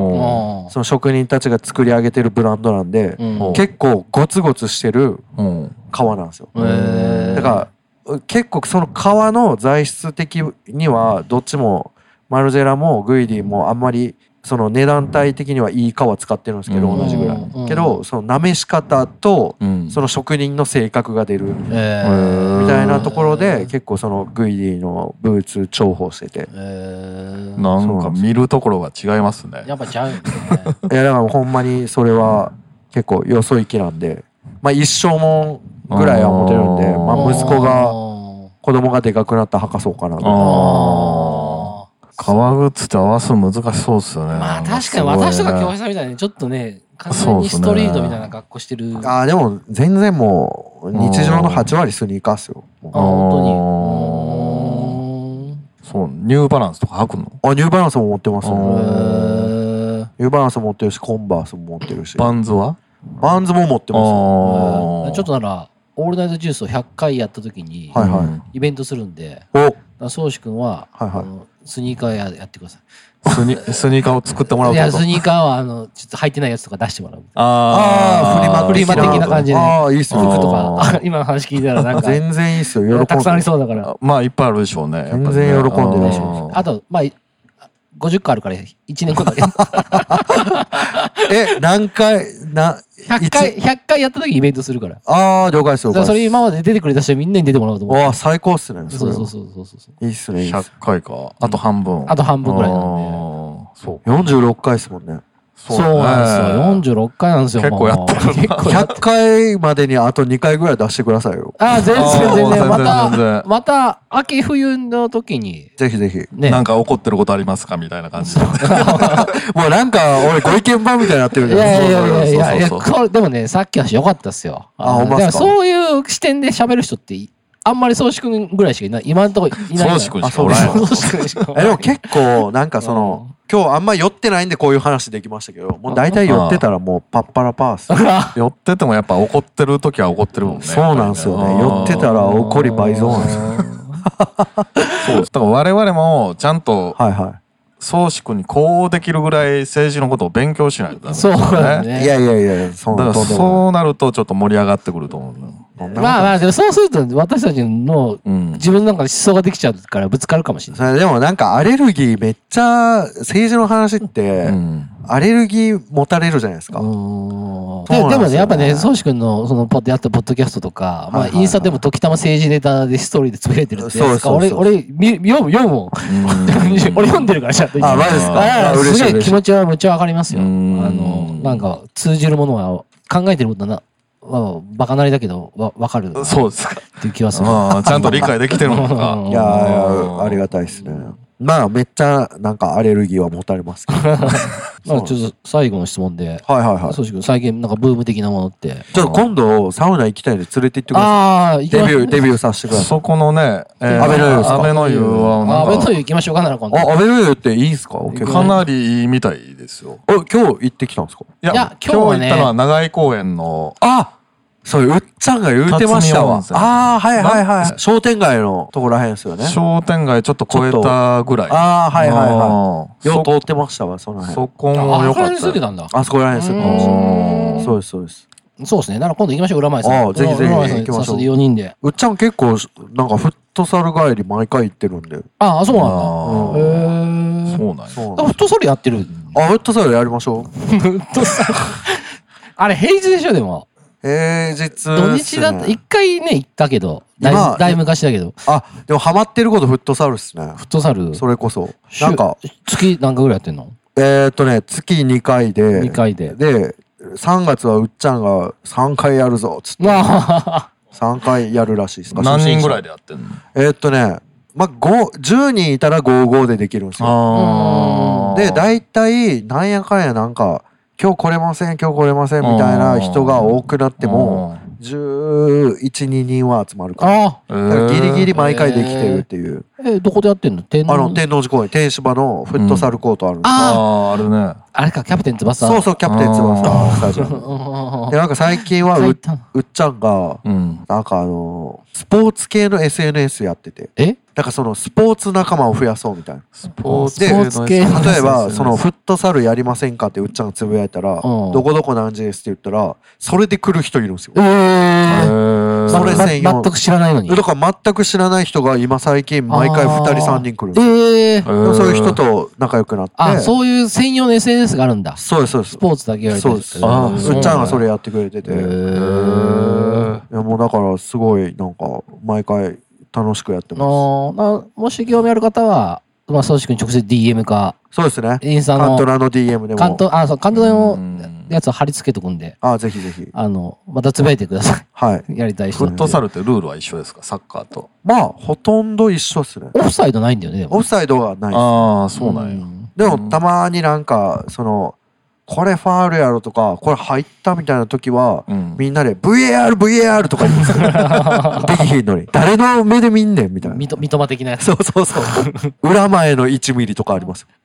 その職人たちが作り上げてるブランドなんでうん。結構ゴツゴツしてるうん。革なんですよ。だから結構その革の材質的にはどっちもマルジェラもグイディもあんまりその値段帯的にはいい革使ってるんですけどうん。同じぐらうん。いけどそのなめし方とうん。その職人の性格が出るえー。みたいなところで結構そのグイディのブーツ重宝してて。えー。なんか見るところが違いますね。やっぱちゃうよね。いやだからほんまにそれは結構よそ行きなんで。まあ一生もんぐらいは持てるんでまあ息子があ子供がでかくなったら履かそうかなとあ革靴って合わすの難しそうっすよね。まあ確かに私とか京平さんみたいにちょっとね完全にストリートみたいな格好してる。あああでも全然もう日常の8割スニーカーっすよ。も本そうニューバランスとか履くの？うあニューバランスも持ってますあねニューバランスも持ってるしコンバースも持ってるし。バンズは？バンズも持ってますちょっとならオールナイトジュースを100回やった時にイベントするんでお。だから宗志君は、はいはいスニーカーややってくださいスニ スニーカーを作ってもらういや、スニーカーは、あの、ちょっと履いてないやつとか出してもらう。ああ、フリマフリマ的な感じでああ、いいっすね。服とか今の話聞いたらなんか、全然いいっすよ。喜んで。たくさんありそうだから。まあいっぱいあるでしょうね。全然喜んでるでしょあと、まあ、50個あるから、1年後だけ。え、何回、な、100回、100回やった時イベントするから。ああ、了解ですよ。らそれ今まで出てくれた人みんなに出てもらおうと思って。わあ、最高っすね。そうそうう。そうそうそう。いいっすね、いいっす100回か。あと半分。あと半分ぐらいなんで。そう。46回っすもんね。そうなんですよ。46回なんですよ。結構やってるなもう結構やっ100回までにあと2回ぐらい出してくださいよ。ああ、全然全然。また然、また、秋冬の時に、ぜひぜひ。ね。なんか怒ってることありますか？みたいな感じで。もうなんか、俺ご意見番みたいになってるいじゃないやいやいやいやいやいや、でもね、さっきの話良かったっすよ。あほんまそういう視点で喋る人ってい、あんまり宗志くんぐらいしかいない。今のところいない。宗志君しかおらんよ。宗志くんしか。おらんえでも結構なんかその、今日あんま寄ってないんでこういう話できましたけどもう大体寄ってたらもうパッパラパーっす寄っててもやっぱ怒ってる時は怒ってるもんね。そうなんすよね。寄ってたら怒り倍増なんですよ。そう。です。だから我々もちゃんとはいは宗志君にこうできるぐらい政治のことを勉強しないとダメですそうよだいね。いやいやいやそうなるとちょっと盛り上がってくると思うまあまあ、でもそうすると私たちのうん。自分の中で思想ができちゃうからぶつかるかもしれない。それでもなんかアレルギーめっちゃ政治の話ってうん。アレルギー持たれるじゃないですか。うーんですよね。ででもね、やっぱね、宗志くんのそのポッドやったポッドキャストとか、まあ、はいはい。はいインスタでも時たま政治ネタでストーリーでつぶやいてるってやつか、俺、俺、み読む、読むもん。俺読んでるから、ちゃんと。あマジですか？すげえ気持ちはむっちゃわかりますよ。あうん。の、なんか、通じるものは、考えてることはな、まあバカなりだけど、わ、わかるっそうですか。ていう気はする。ちゃんと理解できてるのか。いやありがたいですねまあめっちゃなんかアレルギーは持たれますけど。まあ、ちょっと最後の質問で、はいはいはい。宗志くん、最近なんかブーム的なものって。ちょっと今度サウナ行きたいんで連れて行ってくださああ、いデビューデビューさせてください。そこのね、えー安倍の湯ですか。安倍の湯はあ、なんかベント行きましょうかなら今度。あ、アベノユっていいんすか？結構かなりいいみたいですよ。お今日行ってきたんですか？いや、今日行ったのは長井公園の、あそう、うっちゃんが言うてましたわああ、はいはいは。ない商店街のとこらへんですよね。商店街ちょっと超えたぐらい。ああ、はいはいははいよう通ってましたわ、その辺。そこあ、も良かあこらったよ。辺に住んでたんだ。あそこらへんですようね。んそうです、そうです。そうですね。なら今度行きましょう、浦前さん。ああぜひぜひ浦前さん行きましょう4人で。うっちゃん結構、なんかフットサル帰り毎回行ってるんで。ああ、そうなんだ。へえ。そうなんや。フットサルやってる。あ、フットサルやりましょう。フットサル。あれ、平日でしょ、でも。平日っすね。土日だった。一回ね、行ったけど。だいだいぶ昔だけど。あ、でもハマってることフットサルっすね。フットサル？それこそ。週なんか、月何回ぐらいやってんの？えーっとね、月2回で。2回で。で、3月はうっちゃんが3回やるぞ、つって。まあ、3回やるらしいです。何人ぐらいででやってんの？えーっとね、まあ、5、10人いたら55でできるんですよ。あで、大体、なんやかんやなんか、今日来れません、今日来れませんみたいな人が多くなっても、11、2人は集まるから。ギリギリ。リ毎回できてるっていう。え、どこでやってんの？天あの、天王寺公園、天芝のフットサルコートあるんですよあああ、あるね。あれか、キャプテン翼？そうそう、キャプテン翼スタジアム。うで、なんか最近はう、うっちゃんが、うん。なんかあの、スポーツ系の SNS やってて、え？だからそのスポーツ仲間を増やそうみたいな。スポーツでスポーツ系の例えば、そのフットサルやりませんかってうっちゃんがつぶやいたら、んどこどこ何時ですって言ったら、それで来る人いるんですよ。えへーーそれま専用全く知らないのに。だから全く知らない人が今最近毎回2人3人来るんですよ。えーそういう人と仲良くなって。あ、そういう専用の SNS があるんだ。そうです、そうですス。ポーツだけやそうです。あうっちゃんがそれやってくれてて。へいーやもうだからすごいなんか毎回楽しくやってあます。ーなもし興味ある方は、まあ、宗志君直接 DM か、そうですね。インスタのカント、ラの DM でも。関東、あ、そう、関東のうんやつを貼り付けとくんで、あ、ぜひぜひ。あの、またつぶやいてくださはい。い。やりたい人フッ。トサルってルールは一緒ですか？サッカーと。まあ、ほとんど一緒っすね。オフサイドないんだよね。オフサイドはないです。ああ、そうなんや。んでも、たまになんか、その、これファールやろとか、これ入ったみたいな時は、うん。みんなで VAR、VAR とか言いますよできひんのに。誰の目で見んねんみたいな。みと、三笘的なやつ。そうそうそう。裏前の1ミリとかあります。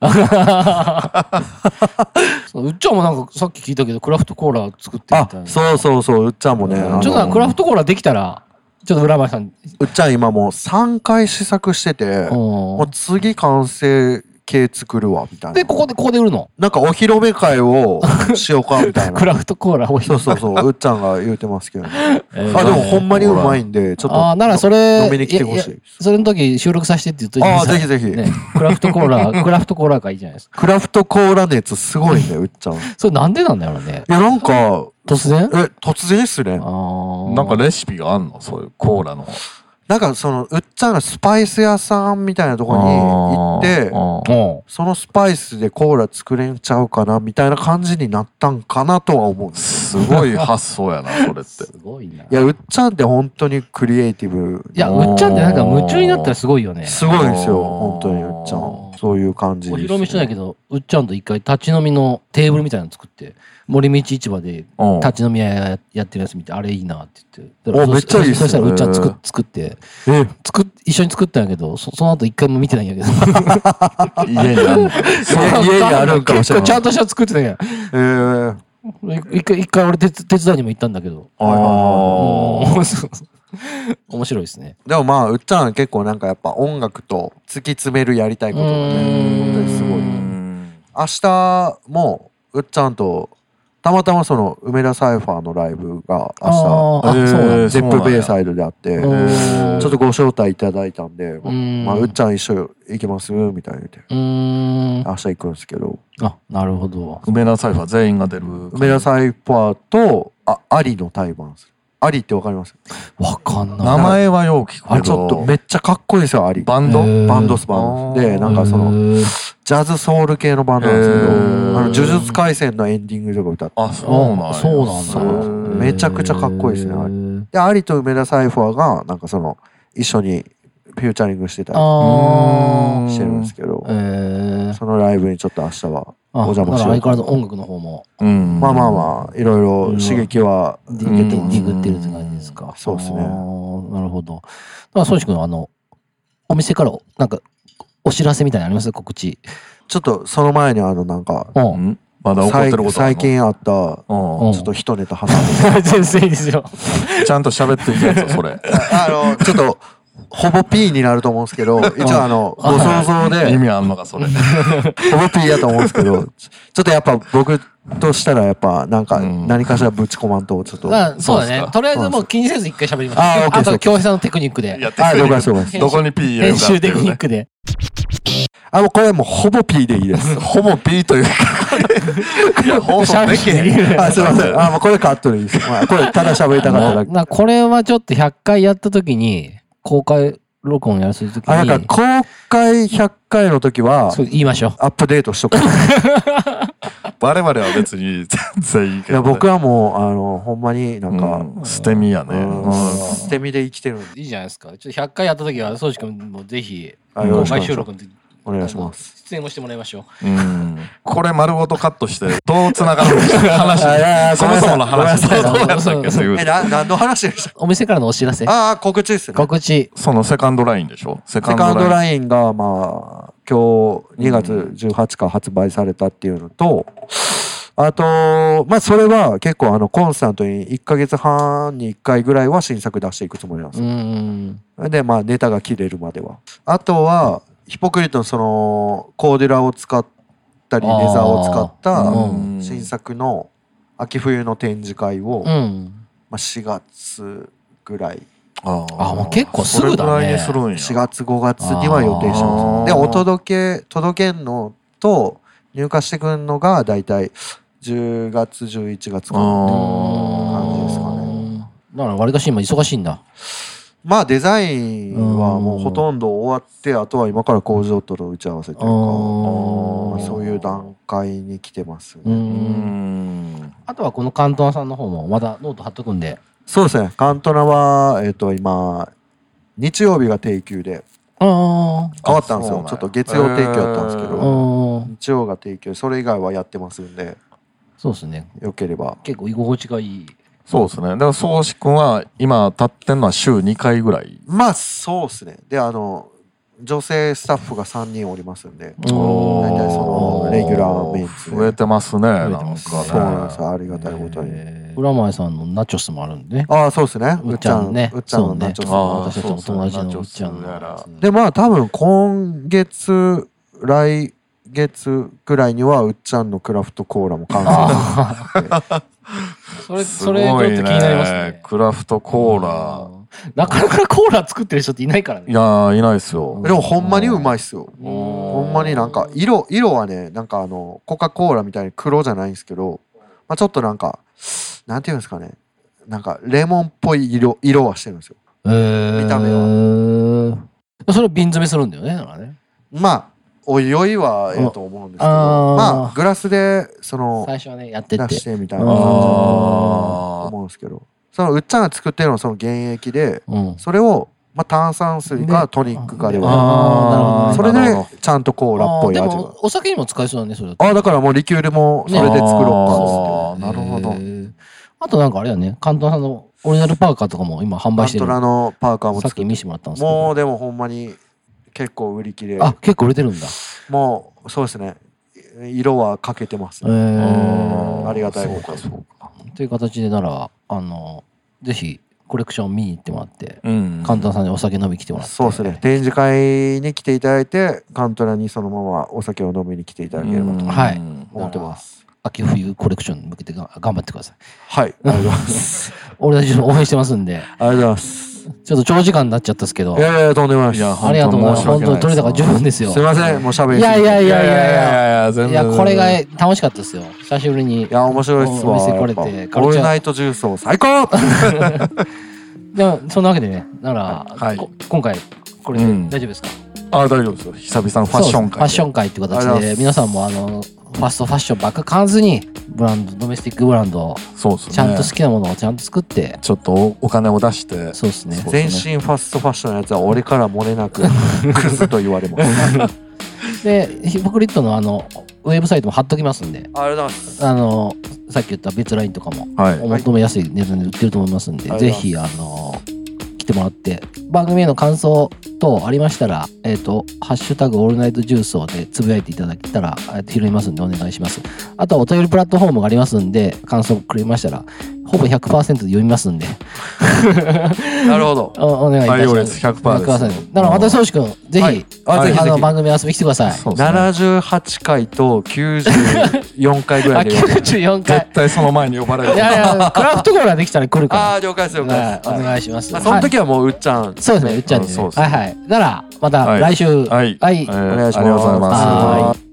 そううっちゃんもなんかさっき聞いたけど、クラフトコーラ作ってるみあたい、な。そうそうそう、うっちゃんもね。あのちょっとクラフトコーラできたら、ちょっと浦前さん、うっちゃん今もう3回試作してて、もうう次完成系作るわみたいなで、ここで、ここで売るの。なんかお披露目会をしようかみたいな。クラフトコーラをそうそうそううっちゃんが言うてますけどね。えーあでもほんまにうまいんでちょっとああ、ならそれ、飲みに来てほしいそれの時収録させてって言っといてああぜひぜひ、ね、クラフトコーラ、クラフトコーラがいいじゃないですか。クラフトコーラ熱すごいねうっちゃん。いそれなんでなんだろうね。やなんか突然？え突然っすね。なんかレシピがあんの？そういうコーラの。なんかそのうっちゃんがスパイス屋さんみたいなところに行ってそのスパイスでコーラ作れんちゃうかなみたいな感じになったんかなとは思うすすごい発想やな、それって。すごいな。いいやうっちゃんって本当にクリエイティブや、うっちゃんってなんか夢中になったらすごいよね。すごいんですよ本当にうっちゃんそういう感じおです披露目してないけど、うっちゃんと一回立ち飲みのテーブルみたいなの作って、森道市場でうん立ち飲み屋ややってるやつ見て、あれいいなって言って。だからおめっちゃいいっすねそしたらうっちゃん作っ作って、え作っ一緒に作ったんやけど、そその後一回も見てないんやけど。家にあんの。家家にある んかもしれない結構ちゃんとした作ってたんや。えー、一回、一回俺手手伝いにも行ったんだけど。あうんそう 面白いですね。でもまあうっちゃんは結構なんかやっぱ音楽と突き詰めるやりたいことがうねん本当にすごいうん明日もうっちゃんとたまたまその梅田サイファーのライブがあーあ、えーそうなんだ。明日ゼップベイサイドであってちうんょっとご招待いただいたんで、んまあ、うっちゃん一緒行きます？みたいな言って。明日行くんですけどあ、なるほど。梅田サイファー全員が出る。梅田サイファーとあアリの対バンするアリってわかります？わかんない。名前はよく聞くちょっとめっちゃかっこいいですよアリ。バンド？バンドスバンド。でなんかそのジャズソウル系のバンドなんですけど、あの呪術廻戦のエンディングとか歌ってあ、そうなんそう。なんだめちゃくちゃかっこいいですねあれでアリと梅田サイファーがなんかその一緒にフューチャリングしてたりしてるんですけどえー。そのライブにちょっと明日はあお邪魔しようだから相変わらず音楽の方もうん。まあまあまあいろいろ刺激はディグってうんディグってるって感じですか。そうですねなるほど。だから、そうし君あの、お店からなんかお知らせみたいなのあります？告知。ちょっとその前にあのなんかう。うん？んまだ怒ってることあるの？最近あったうんちょっと一ネタ挟んで 全然いいですよ。ちゃんと喋っていくやつ、それ。あのちょっとほぼ P になると思うんですけど一応あのご想像で意味あんのか、それ。ほぼ P やと思うんですけど、ちちょっとやっぱ僕としたらやっぱなんかうん何かしらぶち込まんとちょっと。まあ、そうだ。ねとりあえずもう気にせず一回喋ります。あー OK ですあと、京平さんのテクニックで。やってあ、了解です了解です。どこに P 入れる編かっていうね集テクニックで。あ、もうこれもうほぼ P でいいです。ほぼ P というか。いや、放送できへん。あ、すいません。あ、もうこれカットでいいです。まあ、これただ喋りたかっただけ。なこれはちょっと100回やった時に、公開録音やらせる時あ、なんに、か公開100回の時はそう言いましょう。アップデートしとく。い 我々は別に全然いいけどや、ね。僕はもう、あの、ほんまになんか、うん捨て身やね。捨て身で生きてるんで。いいじゃないですか。ちょっと100回やった時は、宗司君もぜひ、公開収録の時お願いします。出演もしてもらいましょう。うんこれ丸ごとカットして、どう繋がるんですか？話そもそもの話。どうやったっけっていう何の話でしたお店からのお知らせ？ああ、告知ですね。告知。そのセカンドラインでしょ？セカセカンドライン。ラインが、まあ、今日2月18日発売されたっていうのと、あと、まあ、それは結構あの、コンスタントに1ヶ月半に1回ぐらいは新作出していくつもりなんですうよ。ん。で、まあ、ネタが切れるまでは。あとは、ヒポクリットのその、コーデュラを使ったり、レザーを使ったうん。新作の秋冬の展示会を、まうん。あ、4月ぐらい。ああもう結構すぐだね。それぐらいにするんや。4月5月には予定します。でお届け届けんのと入荷してくんのがだいたい10月11月かなあ感じですかね。だから、わりかし今忙しいんだ。まあデザインはもうほとんど終わってあとは今から工場との打ち合わせというかそういう段階に来てますうねうん。あとはこの関東さんの方もまだノート貼っとくんで。そうですねカントナはえっと今日曜日が定休であ変わったんですよちょっと月曜定休だったんですけあ。どうん。日曜が定休それ以外はやってますんでそうですね。よければ結構居心地がいい。そうですね。だから、宗志くんは今立ってんのは週2回ぐらい。まあそうですね。であの女性スタッフが3人おりますんで大体そのレギュラーメンツで。増えてますね。なんかね。そうなんです。よありがたいことに、浦前さんのナチョスもあるんで。ね。ああそうですね。うっちゃんね。うっちゃんそうねのナチョス私たちの友達のうっちゃんでまあ多分今月来月ぐらいにはうっちゃんのクラフトコーラも完成あ それ、すそれちょっと気になりますね。クラフトコーラ。なかなかコーラ作ってる人っていないからね。いやー、いないですよ。でもほんまにうまいっすよほほんまになんか色色はねなんかあのコカ・コーラみたいに黒じゃないんですけど、まあ、ちょっとなんかなんていうんですかねなんかレモンっぽい色色はしてるんですよえー見た目は。それを瓶詰めするんだよね。だからねまあおいおいはええと思うんですけどあー。まあグラスでその最初はね、やってって。出し。てみたいな感じだとあ思うんですけどそのうっちゃんが作ってるのはその原液でうん。それを、まあ、炭酸水かトニックかでー割あーるそれなるほでちゃんとコーラっぽいで味が。も、お酒にも使えそうだね、それだと。ああだからもうリキュールもそれで作ろうかっつってあーなるほど。へー。あとなんかあれだね、関東さんのオリジナルパーカーとかも今販売してる。マントラのパーカーもさっ作ってき見せてもらったんですけど。もうでもほんまに結構売り切れ。あ、結構売れてるんだ。もうそうですね。色はかけてますえね、ー。ありがたいそうことか、そうか。という形でなら、あの、ぜひコレクション見に行ってもらって、うん。関東さんにお酒飲み来てもらって。そうですね。展示会に来ていただいてカントラにそのままお酒を飲みに来ていただければと。思ってます。秋冬コレクションに向けてが頑張ってください。はい。ありがとうございます。俺たち応援してますんで、ありがとうございますちょっと長時間になっちゃったんですけどい、やいやとんでもないですいやありがとうございます。本当に取れたから十分ですよ。すいませんもう喋りいやいやいいやいやいや。やいや、全い然。や、これが楽しかったですよ。久しぶりにい。や面白いっすわお店来れてオールナイト重曹最高 でも、そんなわけでね、なら、今回、これでうん大丈夫ですか、あ、大丈夫ですよ。久々のファッション会。ファッション会って形で、皆さんもあの、ファストファッションばっか買わずに、ブランド、ドメスティックブランドを、そうですね。ちゃんと好きなものをちゃんと作って、ちょっとおお金を出して。そうですね。全身ファストファッションのやつは俺から漏れなく クズと言われますで、ヒポクリットのあの、ウェブサイトも貼っときますんで、ありがとうございますあの、さっき言った別ラインとかも、はい。お求めやすい値段で売ってると思いますんで、はいぜひ、あの、来てもらって、番組への感想等ありましたら、えっ、と、ハッシュタグオールナイトジュースをでつぶやいていただけたら、えー拾いますんでお願いします。あとはお便りプラットフォームがありますんで、感想くれましたら、ほぼ100%で読みますんで、なるほど おお願いいたします。採用率100%です100%だから、私、宗志君、ぜひ、はいあぜひあの番組遊びに来てください。ね。78回と94回ぐらあ、いで読む94回 絶。対その前に呼ばれる。いやいや、クラフトコーラできたら来るから。ああ了解です了解はいですお願いします。あその時はもううっちゃんそうですね、うっちゃんですねはいはい。なら、またはい来週。はい。はいえーお願いしますありがとうございます。はい